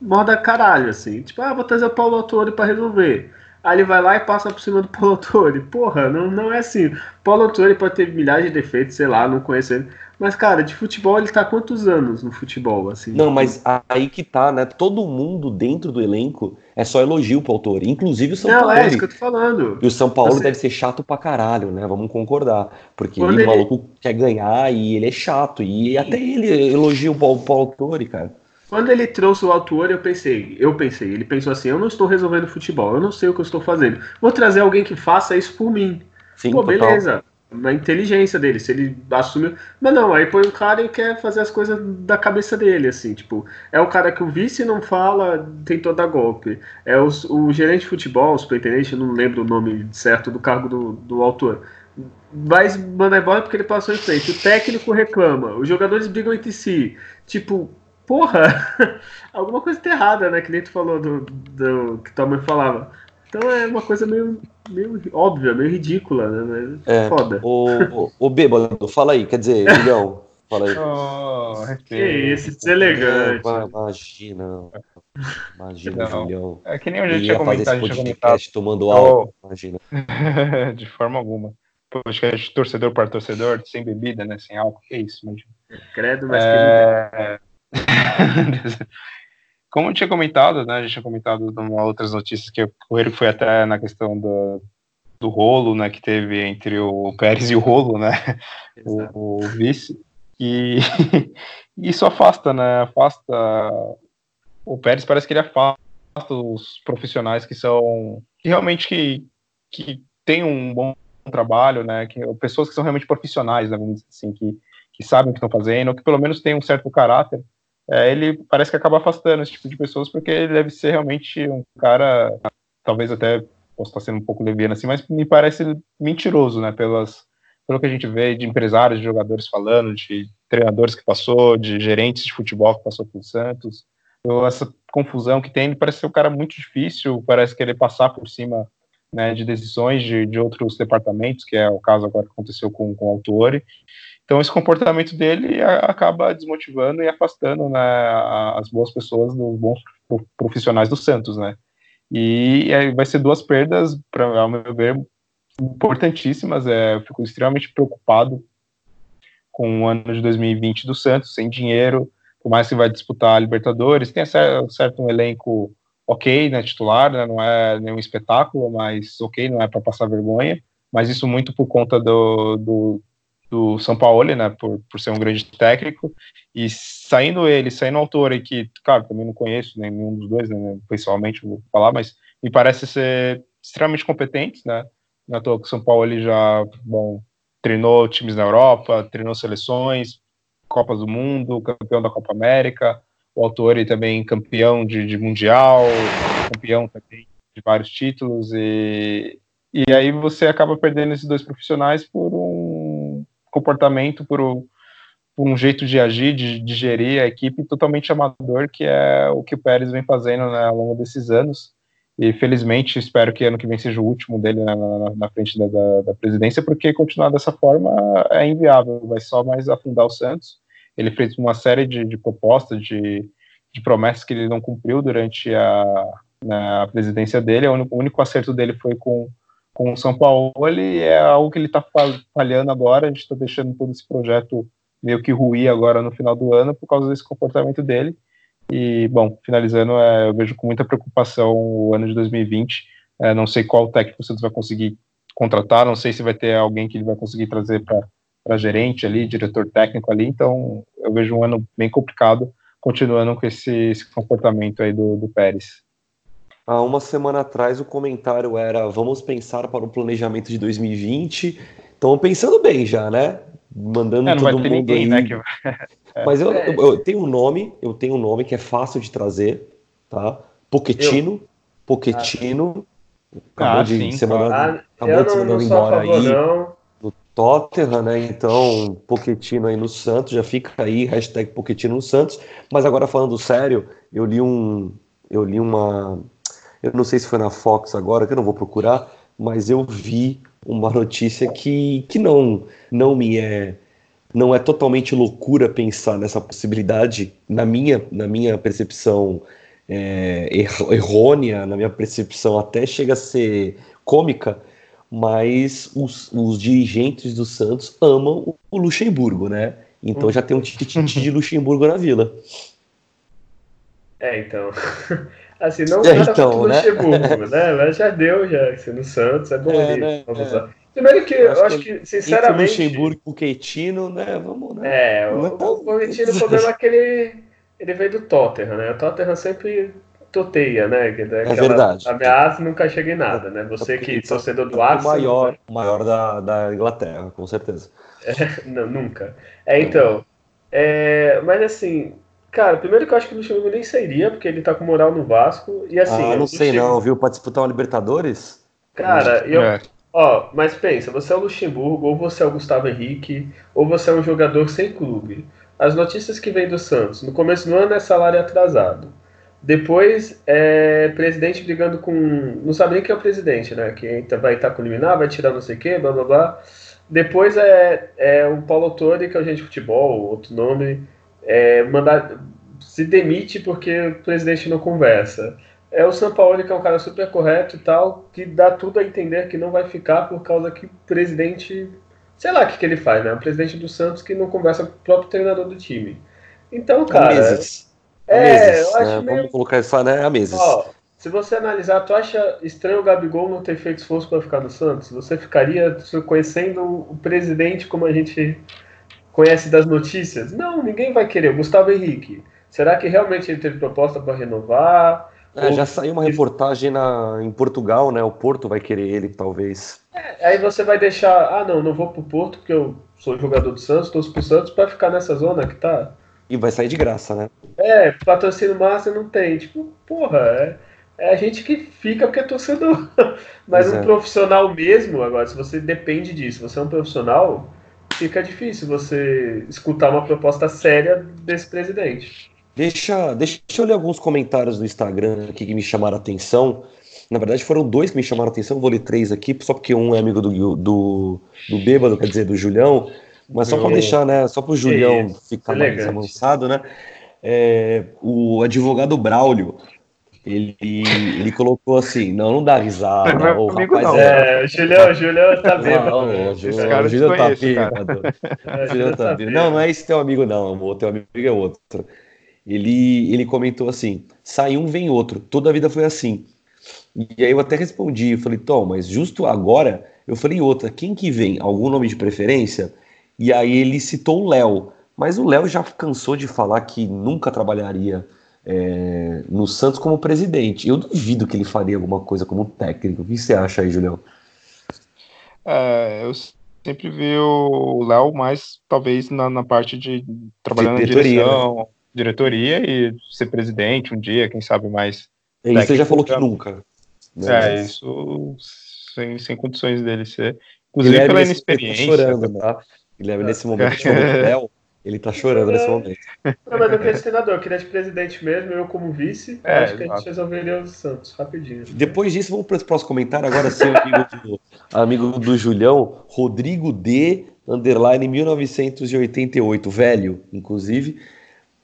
moda caralho, assim. Tipo, ah, vou trazer o Paulo Autori para resolver. Aí ele vai lá e passa por cima do Paulo Autori. Porra, não, não é assim. Paulo Autori pode ter milhares de defeitos, sei lá, não conheço ele. Mas, cara, de futebol ele tá há quantos anos no futebol, assim?
Não, mas aí que tá, né? Todo mundo dentro do elenco é só elogio pro autor, inclusive o São
não,
Paulo.
é isso que eu tô falando.
E o São Paulo assim, deve ser chato pra caralho, né? Vamos concordar. Porque ele, ele, maluco quer ganhar e ele é chato. E até ele elogia o Paulo, Paulo Autori, cara.
Quando ele trouxe o autor, eu pensei, eu pensei, ele pensou assim, eu não estou resolvendo futebol, eu não sei o que eu estou fazendo. Vou trazer alguém que faça isso por mim. Sim, Pô, beleza na inteligência dele, se ele assume. Mas não, aí põe um cara e quer fazer as coisas da cabeça dele, assim, tipo, é o cara que o vice não fala, tem toda golpe. É o, o gerente de futebol, o superintendente, não lembro o nome certo do cargo do, do autor. Vai mandar embora porque ele passou em frente. O técnico reclama, os jogadores brigam entre si. Tipo, porra, alguma coisa tá errada, né? Que nem tu falou do, do que tua mãe falava. Então é uma coisa meio, meio óbvia, meio ridícula, né?
É, foda. O, o, o bêbado, fala aí, quer dizer, Julião, fala aí.
Oh, que isso, deselegante.
É, imagina. Imagina, não. Julião.
É que nem a gente tinha comentado. Esse
podcast tomando oh. álcool, imagina.
De forma alguma. Podcast torcedor para torcedor, sem bebida, né? Sem álcool, que isso, imagina.
Credo, mas é...
que como eu tinha comentado, né, a gente tinha comentado em outras notícias que o erro foi até na questão do, do rolo, né, que teve entre o Pérez e o rolo, né, o, o, vice, e isso afasta, né, afasta o Pérez parece que ele afasta os profissionais que são que realmente que, que tem um bom trabalho, né, que pessoas que são realmente profissionais, né, vamos dizer assim, que, que sabem o que estão fazendo, ou que pelo menos têm um certo caráter, é, ele parece que acaba afastando esse tipo de pessoas porque ele deve ser realmente um cara, talvez até possa estar sendo um pouco leviano assim, mas me parece mentiroso, né, pelas, pelo que a gente vê de empresários, de jogadores falando, de treinadores que passou, de gerentes de futebol que passou pelo Santos, essa confusão que tem, ele parece ser um cara muito difícil, parece querer passar por cima né, de decisões de, de outros departamentos, que é o caso agora que aconteceu com, com o Autori, então, esse comportamento dele acaba desmotivando e afastando né, as boas pessoas dos bons profissionais do Santos, né? E vai ser duas perdas, pra, ao meu ver, importantíssimas. É, eu fico extremamente preocupado com o ano de 2020 do Santos, sem dinheiro, por mais que vai disputar a Libertadores, tem certo um elenco ok, né, titular, né, não é nenhum espetáculo, mas ok, não é para passar vergonha, mas isso muito por conta do, do do São Paulo, né, por, por ser um grande técnico, e saindo ele, saindo o autor que, claro, também não conheço nenhum dos dois, né, pessoalmente, vou falar, mas me parece ser extremamente competentes, né? Na toa que o São Paulo ele já, bom, treinou times na Europa, treinou seleções, Copas do Mundo, campeão da Copa América, o autor também campeão de, de mundial, campeão também de vários títulos e e aí você acaba perdendo esses dois profissionais por um comportamento, por um, por um jeito de agir, de, de, gerir a equipe totalmente amador, que é o que o Pérez vem fazendo né, ao longo desses anos. E felizmente espero que ano que vem seja o último dele na, na, na frente da, da, da, presidência, porque continuar dessa forma é inviável, vai só mais afundar o Santos. Ele fez uma série de, de propostas, de, de promessas que ele não cumpriu durante a, na presidência dele. O único, o único acerto dele foi com com o São Paulo e é algo que ele está falhando agora. A gente está deixando todo esse projeto meio que ruir agora no final do ano por causa desse comportamento dele. E, bom, finalizando, é, eu vejo com muita preocupação o ano de 2020. É, não sei qual técnico Santos vai conseguir contratar, não sei se vai ter alguém que ele vai conseguir trazer para gerente ali, diretor técnico ali. Então, eu vejo um ano bem complicado, continuando com esse, esse comportamento aí do, do Pérez.
Há uma semana atrás o comentário era: vamos pensar para o planejamento de 2020. Estão pensando bem já, né? Mandando é, todo mundo ninguém, aí. Né, que... é. Mas eu, eu, eu, tenho um nome, eu tenho um nome que é fácil de trazer, tá? Poquetino, Poquetino. Acabou
ah,
de
sim,
ser mandado, ah, acabou de ser mandado embora aí. Não. No Tottenham, né? Então, Poquetino aí no Santos, já fica aí, hashtag Poquetino no Santos. Mas agora falando sério, eu li um. Eu li uma, eu não sei se foi na Fox agora, que eu não vou procurar, mas eu vi uma notícia que, que não, não me é não é totalmente loucura pensar nessa possibilidade na minha, na minha percepção é, errônea, na minha percepção até chega a ser cômica, mas os, os dirigentes do Santos amam o Luxemburgo, né? Então já tem um tititi de Luxemburgo na vila.
É, então. Assim, não é, então, né? Luxemburgo, né? Mas já deu, já. Assim, no Santos, é bom é, ali. Né? Vamos é. lá. Primeiro que eu acho que, sinceramente.
Entre Luxemburgo e o Queitino, né? Vamos, né?
É, o, o, o Queitino, o problema é que ele, ele veio do Tottenham, né? O Tottenham sempre toteia, né? Que
é verdade.
Ameaça nunca chega em nada, né? Você que torcedor do Arsenal.
O maior, né? maior da, da Inglaterra, com certeza.
É, não, nunca. É, então. É, mas assim, Cara, primeiro que eu acho que o Luxemburgo nem sairia, porque ele tá com moral no Vasco. E assim.
Ah, não sei não, viu? Pra disputar uma Libertadores?
Cara, eu. É. Ó, mas pensa, você é o Luxemburgo, ou você é o Gustavo Henrique, ou você é um jogador sem clube. As notícias que vêm do Santos, no começo do ano é salário atrasado. Depois é presidente brigando com. Não sabe nem quem é o presidente, né? Que vai estar tá com liminar, vai tirar não sei o quê, blá blá blá. Depois é, é o Paulo Autori, que é o gente de futebol, outro nome é, mandar se demite porque o presidente não conversa. É o São Paulo que é um cara super correto e tal, que dá tudo a entender que não vai ficar por causa que o presidente, sei lá o que, que ele faz, né? O presidente do Santos que não conversa com o próprio treinador do time. Então, cara.
meses.
É, meses, eu acho
né? meio... Vamos colocar isso né? há meses.
Ó, se você analisar, tu acha estranho o Gabigol não ter feito esforço para ficar no Santos? Você ficaria conhecendo o presidente como a gente conhece das notícias? Não, ninguém vai querer. O Gustavo Henrique, será que realmente ele teve proposta para renovar?
É, Ou... Já saiu uma reportagem na, em Portugal, né? O Porto vai querer ele, talvez.
É, aí você vai deixar, ah, não, não vou pro Porto porque eu sou jogador do Santos, torço pro Santos para ficar nessa zona que tá.
E vai sair de graça, né?
É, patrocínio massa não tem. Tipo, porra, é, é a gente que fica porque é torcedor. Mas um é. profissional mesmo, agora, se você depende disso, você é um profissional, fica difícil você escutar uma proposta séria desse presidente.
Deixa, deixa eu ler alguns comentários do Instagram aqui que me chamaram a atenção. Na verdade, foram dois que me chamaram a atenção, vou ler três aqui, só porque um é amigo do, do, do Bêbado, quer dizer, do Julião, mas só para deixar, né? Só para o Julião ficar mais avançado, né? É, o advogado Braulio ele, ele colocou assim, não, não dá risada. Não, é o rapaz
não. É, o Julião, o Julião tá bêbado. Não, o
Julião, tá bêbado. É, Julião tá bêbado. Não, não é esse teu amigo, não, amor. Teu amigo é outro. Ele, ele comentou assim: sai um, vem outro. Toda a vida foi assim. E aí eu até respondi, eu falei, Tom, mas justo agora, eu falei outra, quem que vem? Algum nome de preferência? E aí ele citou o Léo. Mas o Léo já cansou de falar que nunca trabalharia é, no Santos como presidente. Eu duvido que ele faria alguma coisa como técnico. O que você acha aí, Julião?
É, eu sempre vi o Léo mais, talvez, na, na parte de trabalhando na direção, né? diretoria e ser presidente um dia, quem sabe mais.
E você já falou que nunca.
Né? É, isso sem, sem condições dele ser. Inclusive Guilherme pela inexperiência. Tá chorando, tá?
Guilherme, nesse momento, Léo, ele tá chorando nesse momento.
Não, mas eu queria de treinador, eu queria de presidente mesmo, eu como vice. É, acho que a gente resolveria o Santos rapidinho.
Depois disso, vamos para o próximo comentário. Agora sim, amigo do, amigo do Julião, Rodrigo D. Underline 1988, velho, inclusive.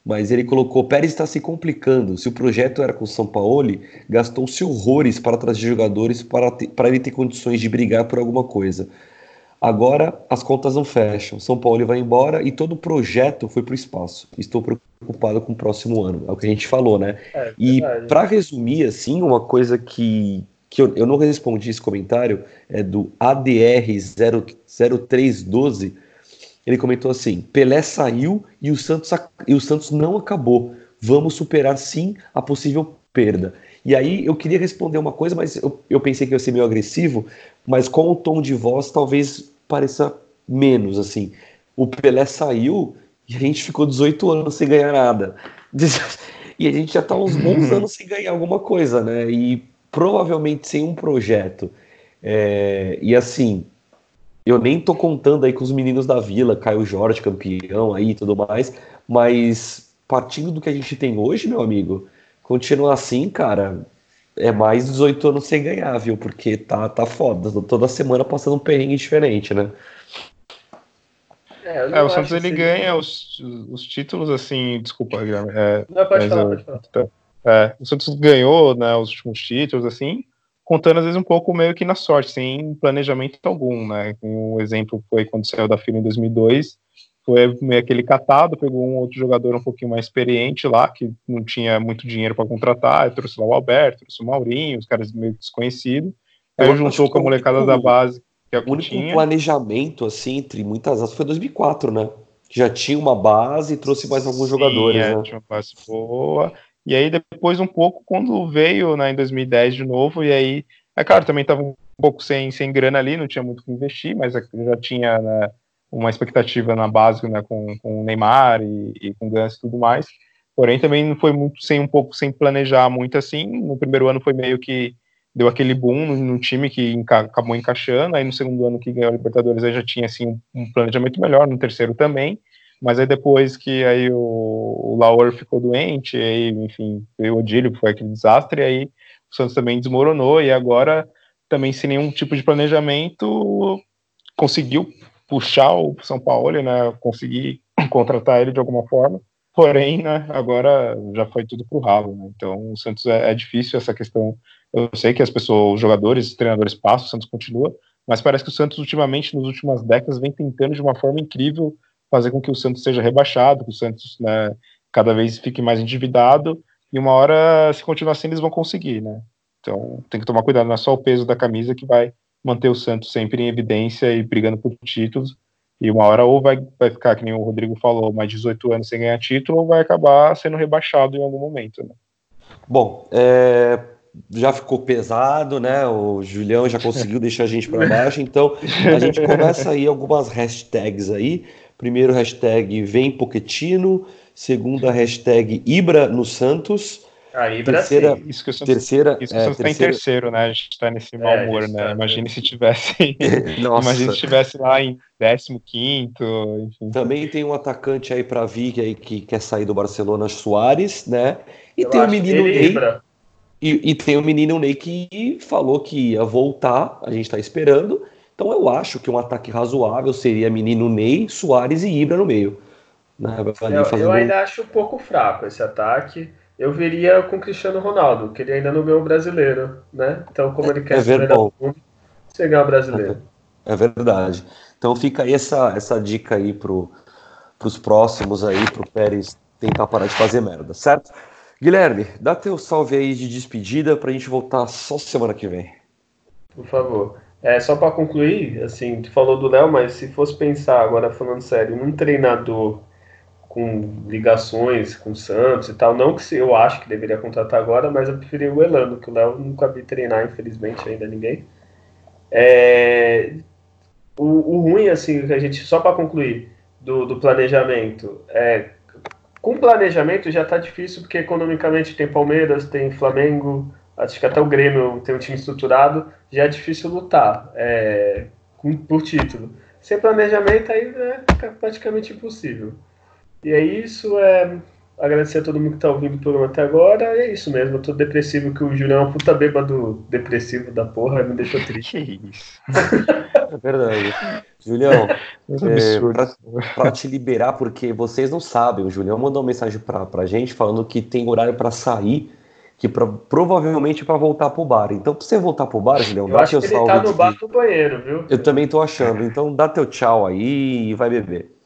Mas ele colocou: Pérez está se complicando. Se o projeto era com o São Paulo, gastou-se horrores para trazer jogadores para, ter, para ele ter condições de brigar por alguma coisa. Agora as contas não fecham. São Paulo vai embora e todo o projeto foi para o espaço. Estou preocupado com o próximo ano. É o que a gente falou, né? É, e para resumir, assim, uma coisa que, que eu, eu não respondi esse comentário é do ADR0312. Ele comentou assim: Pelé saiu e o Santos, e o Santos não acabou. Vamos superar sim a possível perda. E aí eu queria responder uma coisa, mas eu, eu pensei que ia ser meio agressivo, mas com o tom de voz talvez pareça menos, assim. O Pelé saiu e a gente ficou 18 anos sem ganhar nada. E a gente já tá uns bons anos sem ganhar alguma coisa, né? E provavelmente sem um projeto. É, e assim, eu nem tô contando aí com os meninos da Vila, Caio Jorge, campeão aí e tudo mais, mas partindo do que a gente tem hoje, meu amigo, continuar assim, cara, é mais 18 anos sem ganhar, viu? Porque tá, tá foda. Toda semana passando um perrengue diferente, né?
É, é o Santos ele ganha os, os títulos assim, desculpa, Guilherme.
É, não, pode falar, pode falar. Tá,
é, o Santos ganhou né, os últimos títulos, assim, contando às vezes um pouco meio que na sorte, sem planejamento algum, né? Um exemplo foi quando saiu da fila em 2002, foi meio aquele catado, pegou um outro jogador um pouquinho mais experiente lá, que não tinha muito dinheiro para contratar, trouxe lá o Alberto, trouxe o Maurinho, os caras meio desconhecidos, aí juntou com a molecada da base que é
o único tinha. planejamento, assim, entre muitas aspas, foi 2004, né? Já tinha uma base e trouxe mais alguns Sim, jogadores, é, né?
tinha uma base boa, e aí depois um pouco, quando veio né, em 2010 de novo, e aí, é claro, também estava um pouco sem, sem grana ali, não tinha muito o que investir, mas já tinha, né, uma expectativa na base né, com, com o Neymar e, e com o Gans e tudo mais. Porém, também não foi muito sem um pouco sem planejar muito assim. No primeiro ano foi meio que deu aquele boom no, no time que enca, acabou encaixando. Aí no segundo ano que ganhou a Libertadores aí já tinha assim um, planejamento melhor. No terceiro também. Mas aí depois que aí o, o ficou doente, aí enfim veio o Odílio, foi aquele desastre. aí o Santos também desmoronou e agora também sem nenhum tipo de planejamento conseguiu puxar o São Paulo, né, conseguir contratar ele de alguma forma. Porém, né, agora já foi tudo pro ralo, né? Então, o Santos é, é, difícil essa questão. Eu sei que as pessoas, os jogadores, os treinadores passam, o Santos continua, mas parece que o Santos ultimamente, nas últimas décadas, vem tentando de uma forma incrível fazer com que o Santos seja rebaixado, que o Santos, né, cada vez fique mais endividado, e uma hora, se continuar assim, eles vão conseguir, né? Então, tem que tomar cuidado, não é só o peso da camisa que vai manter o Santos sempre em evidência e brigando por títulos. E uma hora ou vai, vai ficar, que nem o Rodrigo falou, mais 18 anos sem ganhar título, ou vai acabar sendo rebaixado em algum momento. Né?
Bom, é, já ficou pesado, né? O Julião já conseguiu deixar a gente para baixo, então a gente começa aí algumas hashtags aí. Primeiro hashtag vem Poquetino, segunda hashtag Ibra no Santos,
Aí, terceira.
Isso que eu terceira, isso que é, terceira... em terceiro, né? A gente tá nesse mau é, humor, né? Tá Imagine se tivesse. Imagine se tivesse lá em 15 quinto, enfim.
Também tem um atacante aí para vir aí que quer sair do Barcelona, Soares, né? E eu tem o menino Ney. E, e, tem o menino Ney que falou que ia voltar, a gente tá esperando. Então eu acho que um ataque razoável seria menino Ney, Soares e Ibra no meio. Né?
Eu, eu ainda acho um pouco fraco esse ataque eu veria com o Cristiano Ronaldo, que ele ainda não ganhou o brasileiro, né? Então, como ele quer
é ser mundo,
você ganhar o brasileiro.
É, é, verdade. Então fica aí essa, essa dica aí pro, pros próximos aí, pro Pérez tentar parar de fazer merda, certo? Guilherme, dá teu salve aí de despedida pra gente voltar só semana que vem.
Por favor. É, só para concluir, assim, tu falou do Léo, mas se fosse pensar agora falando sério, um treinador com ligações com o Santos e tal. Não que eu acho que deveria contratar agora, mas eu preferi o Elano, que o Léo nunca vi treinar, infelizmente, ainda ninguém. É, o, o, ruim, assim, que a gente, só para concluir, do, do planejamento, é, com planejamento já está difícil, porque economicamente tem Palmeiras, tem Flamengo, acho que até o Grêmio tem um time estruturado, já é difícil lutar é, com, por título. Sem planejamento aí é praticamente impossível. E é isso, é agradecer a todo mundo que está ouvindo o programa até agora. E é isso mesmo, eu tô depressivo, que o Julião é um puta bêbado depressivo da porra, me deixou triste.
Que isso. é verdade. Julião, é, pra, pra, te liberar, porque vocês não sabem, o Julião mandou uma mensagem pra, pra gente falando que tem horário para sair, que pra, provavelmente para voltar pro bar. Então, pra você voltar pro bar, Julião,
eu dá acho que ele tá no bar do banheiro, viu?
Eu também tô achando. Então, dá teu tchau aí e vai beber.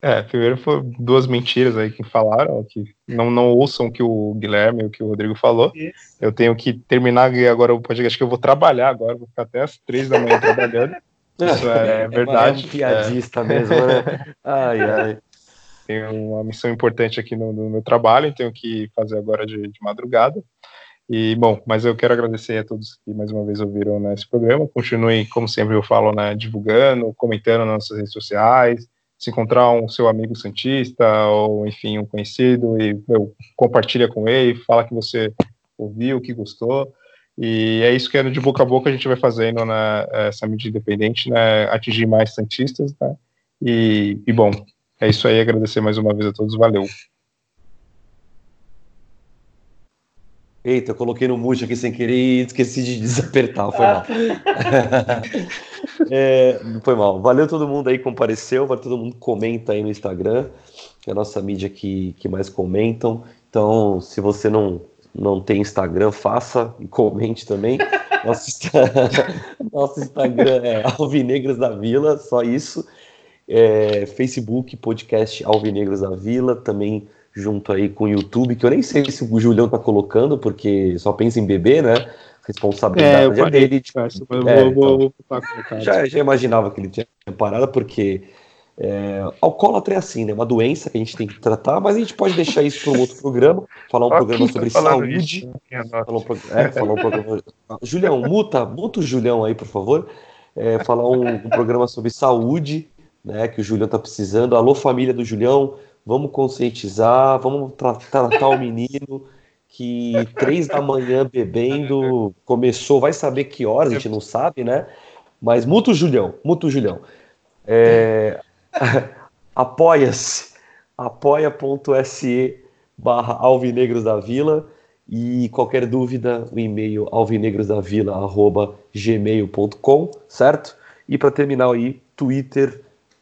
É, primeiro foi duas mentiras aí que falaram, que não, não ouçam o que o Guilherme o que o Rodrigo falou. Isso. Eu tenho que terminar agora o podcast, que eu vou trabalhar agora, vou ficar até as três da manhã trabalhando. Isso é, é verdade. É um
piadista é. mesmo, né? Ai, ai.
Tenho uma missão importante aqui no, no meu trabalho, tenho que fazer agora de, de, madrugada. E, bom, mas eu quero agradecer a todos que mais uma vez ouviram nesse né, programa. Continuem, como sempre eu falo, né, divulgando, comentando nas nossas redes sociais, se encontrar um seu amigo santista ou enfim um conhecido e meu, compartilha com ele, fala que você ouviu, que gostou e é isso que é de boca a boca a gente vai fazendo na né, essa mídia independente, né, atingir mais santistas, né? E, e bom, é isso aí, agradecer mais uma vez a todos, valeu.
Eita, eu coloquei no mute aqui sem querer e esqueci de desapertar, foi mal. é, foi mal. Valeu todo mundo aí que compareceu, valeu todo mundo que comenta aí no Instagram, que é a nossa mídia que, que mais comentam. Então, se você não, não tem Instagram, faça e comente também. Nosso, nosso Instagram é Alvinegras da Vila, só isso. É, Facebook, podcast Alvinegras da Vila, também junto aí com o YouTube, que eu nem sei se o Julião tá colocando, porque só pensa em beber, né? Responsabilidade é, é dele. Tipo, é, vou, vou, então, já, já imaginava que ele tinha parado, porque é, alcoólatra é assim, né? Uma doença que a gente tem que tratar, mas a gente pode deixar isso para um outro programa, falar um programa sobre saúde. Falar um, é, falar um programa. Julião, muta, muta o Julião aí, por favor. É, falar um, um, programa sobre saúde, né? Que o Julião tá precisando. Alô, família do Julião vamos conscientizar, vamos tra tratar o menino que três da manhã bebendo começou, vai saber que horas, a gente não sabe, né? Mas muta o Julião, muta o Julião. É, Apoia-se, apoia.se barra Alvinegros da Vila e qualquer dúvida, o e-mail alvinegrosdavila.gmail.com, certo? E para terminar aí, Twitter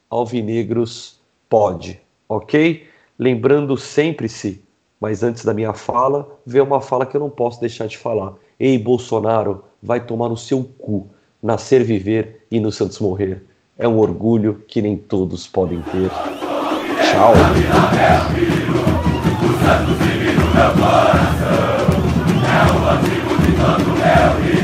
Alvinegros pode ok? Lembrando sempre-se, mas antes da minha fala, vê uma fala que eu não posso deixar de falar. Ei, Bolsonaro, vai tomar no seu cu, nascer, viver e no Santos morrer. É um orgulho que nem todos podem ter. Tchau. É